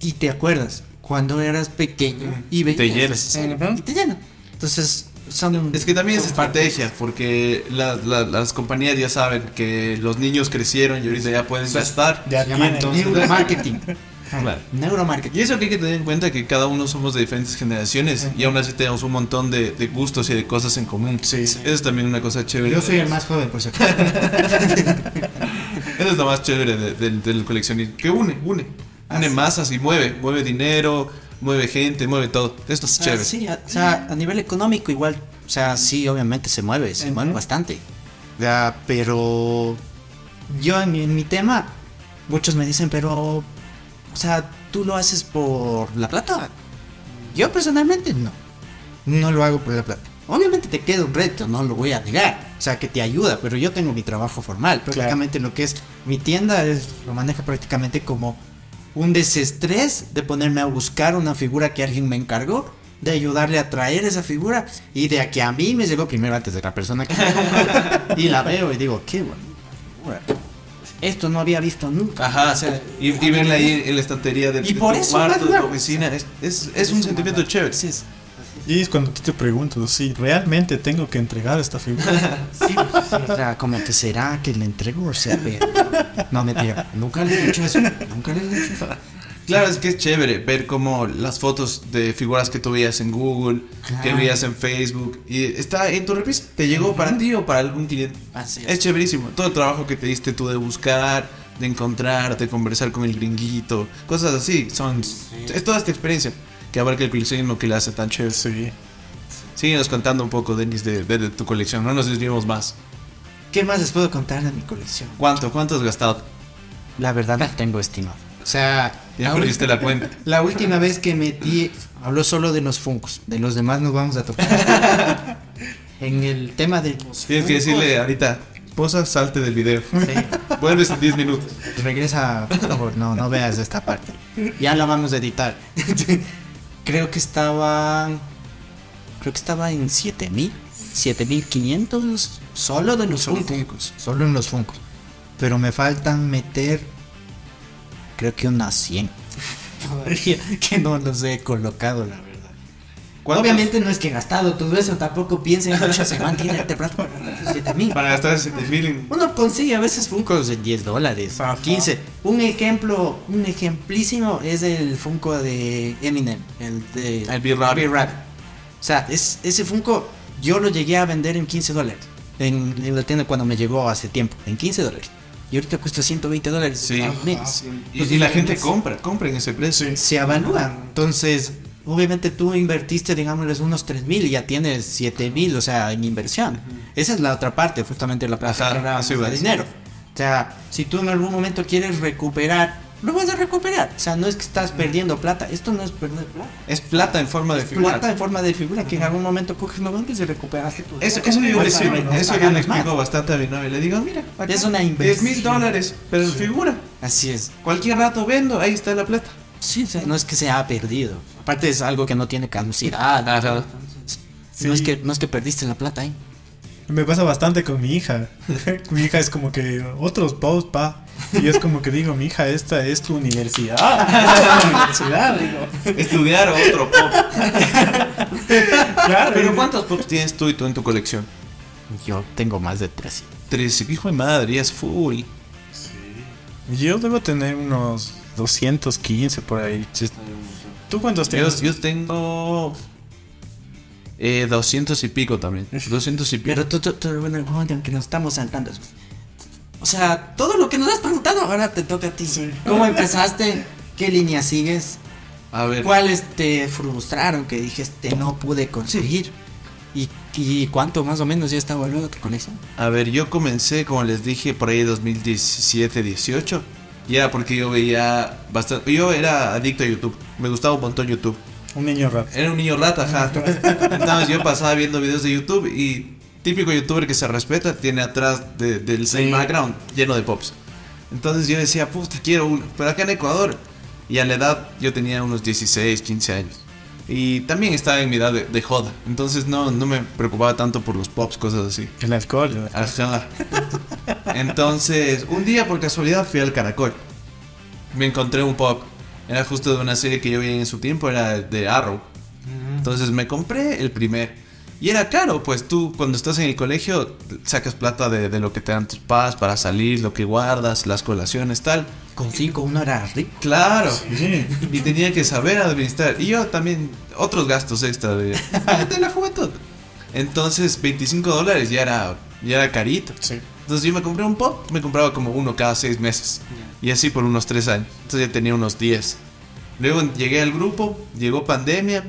y te acuerdas cuando eras pequeño y Te veías, llenas. y te llena. Entonces, son Es que también es estrategia, porque la- la- las compañías ya saben que los niños crecieron y ahorita ya pueden gastar. Ya Se llama tienen. neuromarketing. Claro. Neuromarketing. Y eso que hay que tener en cuenta que cada uno somos de diferentes generaciones y aún así tenemos un montón de, de gustos y de cosas en común. Sí. Eso es también una cosa chévere. Yo soy el más joven, por si acaso. Eso es lo más chévere de- del- del coleccionismo. Que une, une. Une masas y mueve. Mueve dinero, mueve gente, mueve todo. Esto es Ah, chévere. sí, a- o sea, a nivel económico igual, o sea, sí, obviamente se mueve, se mueve bastante. Ya, pero yo en mi, en mi tema, muchos me dicen, pero, o sea, tú lo haces por la plata. Yo personalmente no, no lo hago por la plata. Obviamente te queda un reto, no lo voy a negar. O sea, que te ayuda, pero yo tengo mi trabajo formal. Prácticamente lo que es mi tienda es, lo maneja prácticamente como un desestrés de ponerme a buscar una figura que alguien me encargó, de ayudarle a traer esa figura y de a que a mí me llegó primero antes de la persona que me y la veo y digo, qué figura. Esto no había visto nunca. Ajá, o sea, y, y verla ahí en la estantería del Y de por tu eso, cuarto, de tu oficina. Es, es, es un sentimiento chévere. Sí, es- Y es cuando tú te preguntas, si realmente tengo que entregar esta figura. sí, sí, o sea, como que será que le entrego o sea, pero- No, mentira. Nunca le he dicho eso. Nunca le he dicho eso. Claro, es que es chévere ver como las fotos de figuras que tú veías en Google, que Claro. veías en Facebook, y está en tu repisa. Te llegó para ti o para algún cliente. Así es. Es chéverísimo. Todo el trabajo que te diste tú de buscar, de encontrar, de conversar con el gringuito, cosas así. Son, Es toda esta experiencia que abarca el coleccionismo que le hace tan chévere. Sí. Síguenos contando un poco, Denis, de, de- de tu colección. No nos desviemos más. ¿Qué más les puedo contar de mi colección? ¿Cuánto? ¿Cuánto has gastado? La verdad no tengo estimado. O sea, Ya la, perdiste la cuenta. la última vez que metí, habló solo de los funcos. De los demás nos vamos a tocar. en el tema de los Tienes que decirle ahorita, posa, salte del video. sí, Vuelves en 10 minutos. regresa, por favor, no, no veas esta parte. Ya la vamos a editar. Creo que estaba, creo que estaba en 7000, 7500 solo de los Solo funcos. Solo en los funcos. Pero me faltan meter, creo que unas 100. Todavía que no los he colocado, la verdad. ¿Cuántos? Obviamente no es que he gastado todo eso, tampoco piensen mucho se van tiene de 7000. Para gastar 7 mil en... Uno consigue a veces Funkos de 10 dólares, Ajá. 15. Un ejemplo, un ejemplísimo es el Funko de Eminem, el de El B-Rap. O sea, es, ese Funko yo lo llegué a vender en 15 dólares. En, en la tienda cuando me llegó hace tiempo, en 15 dólares. Y ahorita cuesta 120 dólares. Sí. al mes. Y, y la gente compra, compra en ese precio. Se evalúan. Entonces, obviamente tú invertiste, digámosles, unos 3 mil y ya tienes 7 mil, o sea, en inversión. Esa es la otra parte, justamente la plata va, de sí. dinero. O sea, si tú en algún momento quieres recuperar, lo vas a recuperar. O sea, no es que estás perdiendo plata. Esto no es perder plata. Es plata en forma de figura. Plata en forma de figura que en algún momento coges lo vendes y recuperaste tu Eso, eso yo, le, no eso yo le explico más. bastante a mi novia. Le digo, mira, acá Es una 10 inversión. mil dólares, pero en figura. Así es. Cualquier rato vendo, ahí está la plata. Sí, o sea, no es que se ha perdido. Aparte es algo que no tiene caducidad. Ajá. No, es Sí. que, no es que perdiste la plata ahí. Me pasa bastante con mi hija. mi hija es como que otros posts, pa. Y es como que digo, mi hija, esta es tu universidad. Esta es tu universidad, digo. Estudiar otro pop. Claro. Pero ¿cuántos pops tienes tú y tú en tu colección? Yo tengo más de 13. Tres, hijo de madre, es full. Yo debo tener unos 215 por ahí. ¿Tú cuántos tienes? yo tengo eh, 200 y pico también. 200 y pico. Pero tú, tú, tú, bueno, que nos estamos saltando. O sea, todo lo que nos has preguntado ahora te toca a ti. ¿Cómo empezaste? ¿Qué línea sigues? A ver. ¿Cuáles te frustraron que dijiste no pude conseguir? ¿Y, y cuánto más o menos ya está volviendo tu colección? A ver, yo comencé, como les dije, por ahí 2017, 18. Ya porque yo veía bastante. Yo era adicto a YouTube. Me gustaba un montón YouTube. Un niño rap. Era un niño rata, ajá. Entonces yo pasaba viendo videos de YouTube y típico youtuber que se respeta tiene atrás de- del Sí. background lleno de pops. Entonces yo decía, puta, quiero uno. Pero acá en Ecuador, y a la edad yo tenía unos 16, 15 años. Y también estaba en mi edad de, de joda. Entonces no, no me preocupaba tanto por los pops, cosas así. El alcohol. Ajá. Entonces, un día por casualidad fui al Caracol. Me encontré un pop. Era justo de una serie que yo vi en su tiempo, era de Arrow. Entonces me compré el primer. Y era caro, pues tú cuando estás en el colegio sacas plata de, de lo que te dan tus padres para salir, lo que guardas, las colaciones, tal. Con 5 uno era rico. Claro. Sí. Y tenía que saber administrar. Y yo también, otros gastos extra de, de la juventud. Entonces, 25 dólares ya era, ya era carito. Sí. Entonces yo me compré un pop, me compraba como uno cada seis meses. Y así por unos tres años. Entonces ya tenía unos 10. Luego llegué al grupo, llegó pandemia.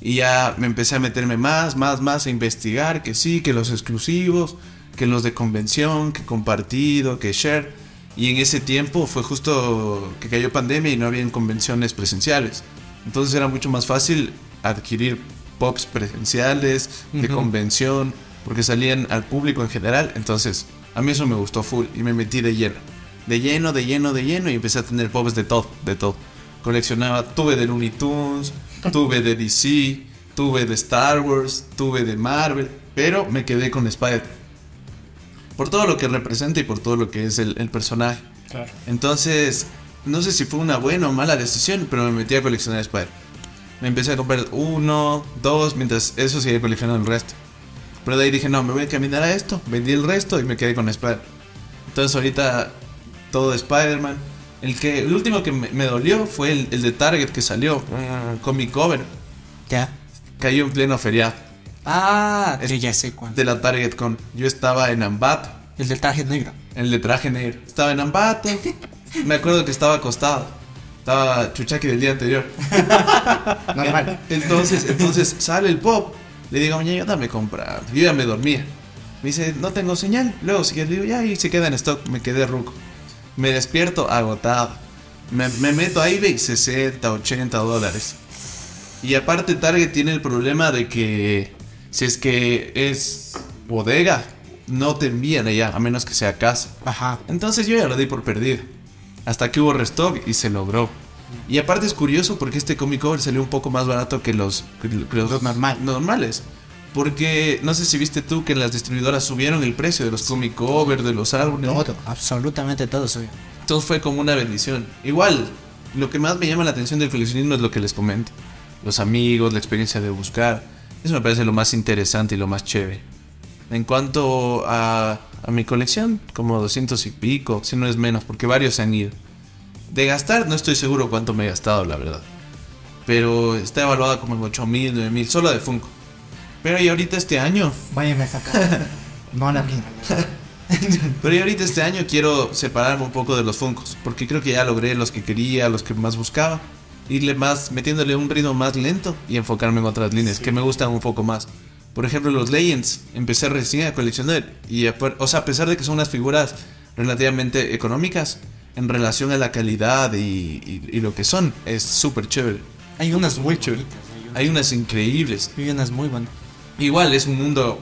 Y ya me empecé a meterme más, más, más a investigar. Que sí, que los exclusivos, que los de convención, que compartido, que share. Y en ese tiempo fue justo que cayó pandemia y no habían convenciones presenciales. Entonces era mucho más fácil adquirir pops presenciales, de convención, porque salían al público en general. Entonces, a mí eso me gustó full y me metí de lleno. De lleno, de lleno, de lleno y empecé a tener pops de todo, de todo. Coleccionaba, tuve de Looney Tunes, tuve de DC, tuve de Star Wars, tuve de Marvel, pero me quedé con Spider. Por todo lo que representa y por todo lo que es el, el personaje. Claro. Entonces, no sé si fue una buena o mala decisión, pero me metí a coleccionar Spider. Me empecé a comprar uno, dos, mientras eso seguía coleccionando el resto. Pero de ahí dije, no, me voy a caminar a esto. Vendí el resto y me quedé con Spider. Entonces ahorita todo de Spider-Man. El, que, el último que me, me dolió fue el, el de Target que salió, Comic Cover. Ya. Cayó en pleno feriado Ah, yo ya sé cuál. de la Target Con. Yo estaba en Ambato. El del traje negro. El de traje negro. Estaba en Ambato. Me acuerdo que estaba acostado. Estaba Chuchaki del día anterior. Normal. Entonces, entonces sale el pop. Le digo, mañana dame comprar. Yo ya me dormía. Me dice, no tengo señal. Luego si quieres, digo, ya, y se queda en stock. Me quedé ruco. Me despierto agotado. Me, me meto a eBay 60, 80 dólares. Y aparte Target tiene el problema de que si es que es bodega, no te envían allá, a menos que sea casa. Ajá. Entonces yo ya lo di por perdido. Hasta que hubo restock y se logró. Y aparte es curioso porque este comic cover salió un poco más barato que los, que los, Los normal. normales. Porque no sé si viste tú que las distribuidoras subieron el precio de los comic cover, de los álbumes. Todo, absolutamente todo suyo. Todo fue como una bendición. Igual, lo que más me llama la atención del coleccionismo es lo que les comento. Los amigos, la experiencia de buscar. Eso me parece lo más interesante y lo más chévere. En cuanto a, a mi colección, como 200 y pico, si no es menos, porque varios se han ido. De gastar, no estoy seguro cuánto me he gastado, la verdad. Pero está evaluada como en 8 mil, 9 mil, solo de Funko. Pero y ahorita este año, Váyame a sacar. no la misma. Pero yo ahorita este año quiero separarme un poco de los Funkos, porque creo que ya logré los que quería, los que más buscaba, irle más, metiéndole un ritmo más lento y enfocarme en otras líneas que me gustan un poco más. Por ejemplo, los Legends, empecé recién a coleccionar y, apar- o sea, a pesar de que son unas figuras relativamente económicas, en relación a la calidad y, y- y lo que son, es súper chévere. Hay unas muy chulitas. Hay unas increíbles. Hay unas muy buenas. Igual es un mundo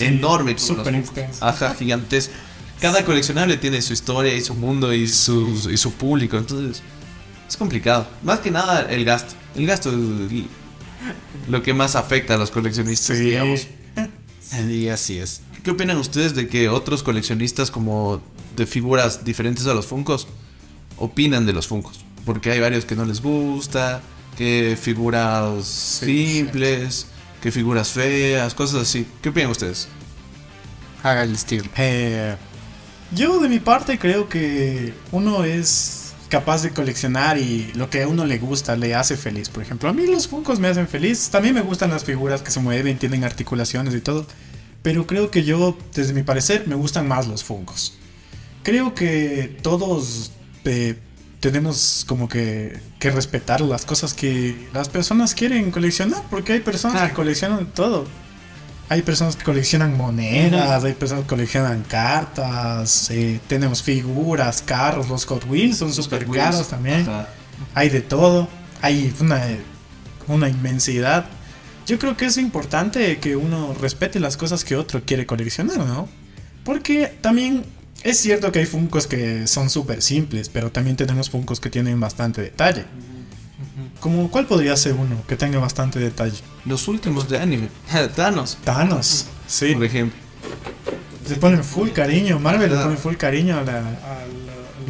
enorme, extenso. Ajá, gigantesco. Cada coleccionable tiene su historia y su mundo y su, y su público, entonces es complicado. Más que nada el gasto. El gasto es lo que más afecta a los coleccionistas, Sí. digamos. Y así es. ¿Qué opinan ustedes de que otros coleccionistas como de figuras diferentes a los Funkos opinan de los Funkos? Porque hay varios que no les gusta, que figuras simples, que figuras feas, cosas así. ¿Qué opinan ustedes? Haga el estilo. Eh, yo de mi parte creo que uno es capaz de coleccionar y lo que a uno le gusta le hace feliz. Por ejemplo, a mí los Funkos me hacen feliz. También me gustan las figuras que se mueven, tienen articulaciones y todo. Pero creo que yo, desde mi parecer, me gustan más los Funkos. Creo que todos eh, tenemos como que, que respetar las cosas que las personas quieren coleccionar. Porque hay personas que Claro. coleccionan todo. Hay personas que coleccionan monedas, hay personas que coleccionan cartas, eh, tenemos figuras, carros, los Hot Wheels son super caros también. Ajá. Hay de todo, hay una, una inmensidad. Yo creo que es importante que uno respete las cosas que otro quiere coleccionar, ¿no? Porque también es cierto que hay Funkos que son súper simples, pero también tenemos Funkos que tienen bastante detalle. Como, ¿Cuál podría ser uno que tenga bastante detalle? Los últimos de anime. Thanos, Thanos, sí. por ejemplo. Se ponen full cariño, Marvel le pone full cariño a la... a la-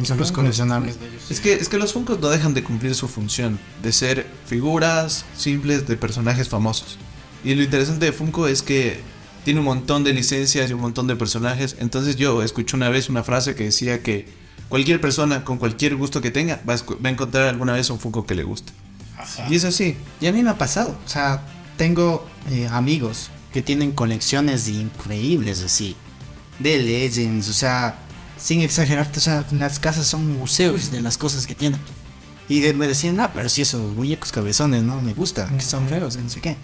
a Son los coleccionables ellos. Es que, es que los Funkos no dejan de cumplir su función, de ser figuras simples de personajes famosos. Y lo interesante de Funko es que tiene un montón de licencias y un montón de personajes. Entonces yo escuché una vez una frase que decía que cualquier persona con cualquier gusto que tenga va a, encontrar alguna vez un Funko que le guste. Y es así. Y a mí me ha pasado. O sea, tengo eh, amigos que tienen colecciones increíbles así. De Legends, o sea, sin exagerarte, o sea, las casas son museos de las cosas que tienen. Y me decían, ah, pero si esos muñecos cabezones no me gustan, que son feos, no sé qué.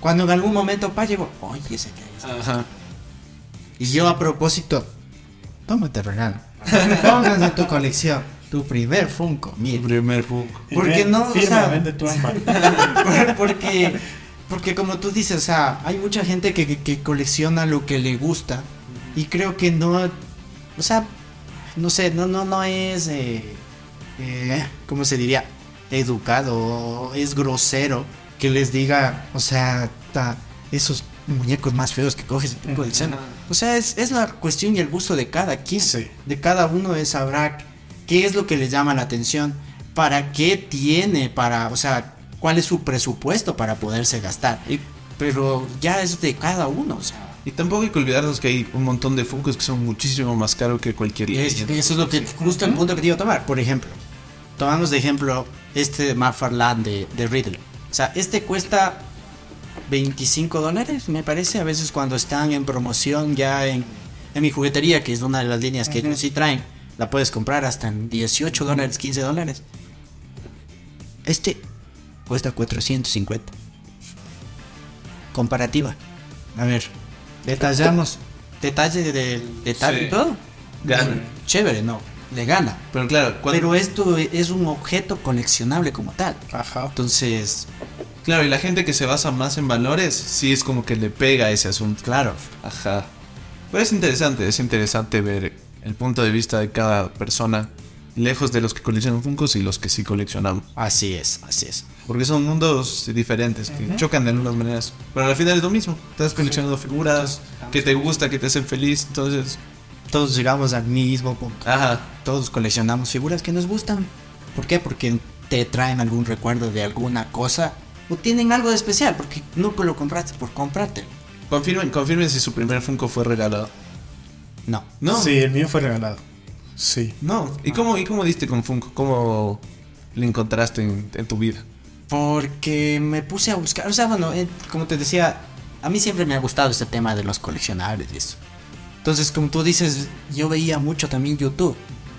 Cuando en algún momento pa llegó, oye, ese que es". Ajá. Y yo a propósito, tómate regalo. Pongas en tu colección tu primer Funko, mira. Primer Funko. Y ¿Por qué ven, no? O sea- tu porque, porque como tú dices, o sea, hay mucha gente que, que- que colecciona lo que le gusta y creo que no, o sea, no sé, no, no, no es, eh, eh, ¿cómo se diría? Educado, o es grosero que les diga, o sea, ta- esos muñecos más feos que coges en tu colección. O sea, es, es la cuestión y el gusto de cada quien. Sí. De cada uno es sabrá qué es lo que le llama la atención, para qué tiene, para, o sea, cuál es su presupuesto para poderse gastar. Y- pero ya es de cada uno, o sea. Y tampoco hay que olvidarnos que hay un montón de Funkos que son muchísimo más caros que cualquier Y es- eso es lo que, justo el punto que te iba a tomar. Por ejemplo, tomamos de ejemplo este de McFarlane de, de Riddle. O sea, este cuesta 25 dólares, me parece, a veces cuando están en promoción ya en, en mi juguetería, que es una de las líneas que ellos sí traen, la puedes comprar hasta en 18 dólares, 15 dólares. Este cuesta 450. Comparativa. A ver, detallamos. Detalle del detalle Sí. y todo. Chévere, no. Le gana. Pero claro, cuando- Pero esto es un objeto coleccionable como tal. Ajá. Entonces, claro, y la gente que se basa más en valores, sí es como que le pega a ese asunto. claro. Ajá. Pero es interesante, es interesante ver el punto de vista de cada persona, lejos de los que coleccionan Funkos y los que sí coleccionamos. Así es, así es. Porque son mundos diferentes, que chocan de algunas maneras. Pero al final es lo mismo. Estás coleccionando figuras que te gusta, que te hacen feliz. Entonces, Todos llegamos al mismo punto. ajá. Todos coleccionamos figuras que nos gustan. ¿Por qué? Porque te traen algún recuerdo de alguna cosa o tienen algo de especial, porque no lo compraste por comprarte. Confirmen, confirmen si su primer Funko fue regalado. No. No. Sí, el mío fue regalado. Sí. No. ¿Y cómo, ¿Y cómo diste con Funko? ¿Cómo le encontraste en, en tu vida? Porque me puse a buscar, o sea, bueno, eh, como te decía, a mí siempre me ha gustado este tema de los coleccionables y eso. Entonces, como tú dices, yo veía mucho también YouTube.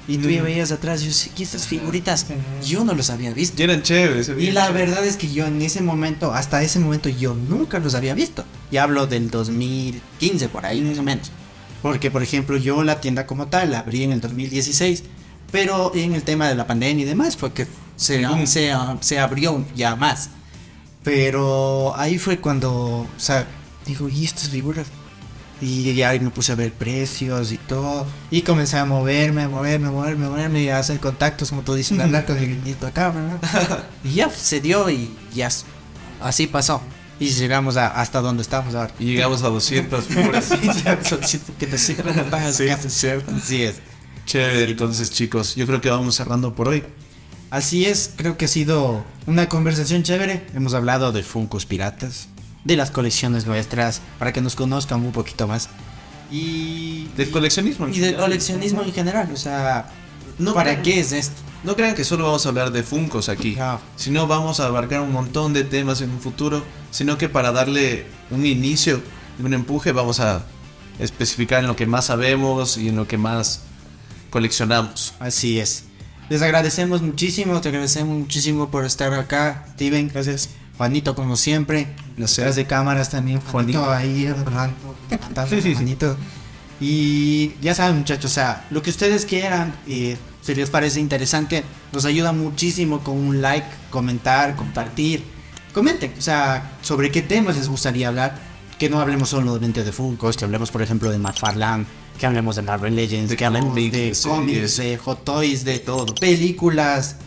Y tú ya veías atrás, yo sé que estas figuritas, yo no los había visto. Y eran chéveres. Y la verdad es que yo en ese momento, hasta ese momento, yo nunca los había visto. Y hablo del 2015, por ahí más o menos. Porque, por ejemplo, yo la tienda como tal la abrí en el 2016. Pero en el tema de la pandemia y demás, fue que se, se, se abrió ya más. Pero ahí fue cuando, o sea, digo, ¿y estas figuras? Y ya me puse a ver precios y todo. Y comencé a moverme, a moverme, a moverme, a moverme y a hacer contactos, como tú dices, hablar con el grinito acá, ¿verdad? y ya se dio y ya así pasó. Y llegamos a, hasta donde estamos ahora. Y llegamos a 200 figuras. Sí, ya, so- sí, que te sirven las bajas Sí, que es cierto. Así es. Chévere, entonces chicos, yo creo que vamos cerrando por hoy. Así es, creo que ha sido una conversación chévere. Hemos hablado de Funkos piratas, de las colecciones nuestras, para que nos conozcan un poquito más. Y Del coleccionismo. en y del coleccionismo en general, o sea, No ¿para crean- qué es esto? No crean que solo vamos a hablar de Funkos aquí, No. sino vamos a abarcar un montón de temas en un futuro, sino que para darle un inicio y un empuje vamos a especificar en lo que más sabemos y en lo que más coleccionamos. Así es. Les agradecemos muchísimo, te agradecemos muchísimo por estar acá, Steven. Gracias. Juanito como siempre, los detrás de cámaras también, Juanito ahí, ¿verdad? Sí, sí, sí. Juanito. Y ya saben muchachos, o sea, lo que ustedes quieran, y si les parece interesante, nos ayuda muchísimo con un like, comentar, compartir. Comenten, o sea, sobre qué temas les gustaría hablar. Que no hablemos solamente de Funkos, que hablemos por ejemplo de McFarlane, que hablemos de Marvel Legends, De que hablemos de de cómics, de hot toys, de todo, películas,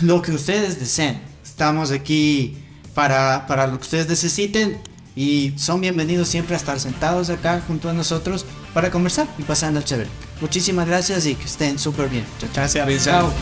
lo que ustedes deseen. Estamos aquí para, para lo que ustedes necesiten y son bienvenidos siempre a estar sentados acá junto a nosotros para conversar y pasando el chévere. Muchísimas gracias y que estén súper bien. Chao, chao. Gracias. Chao.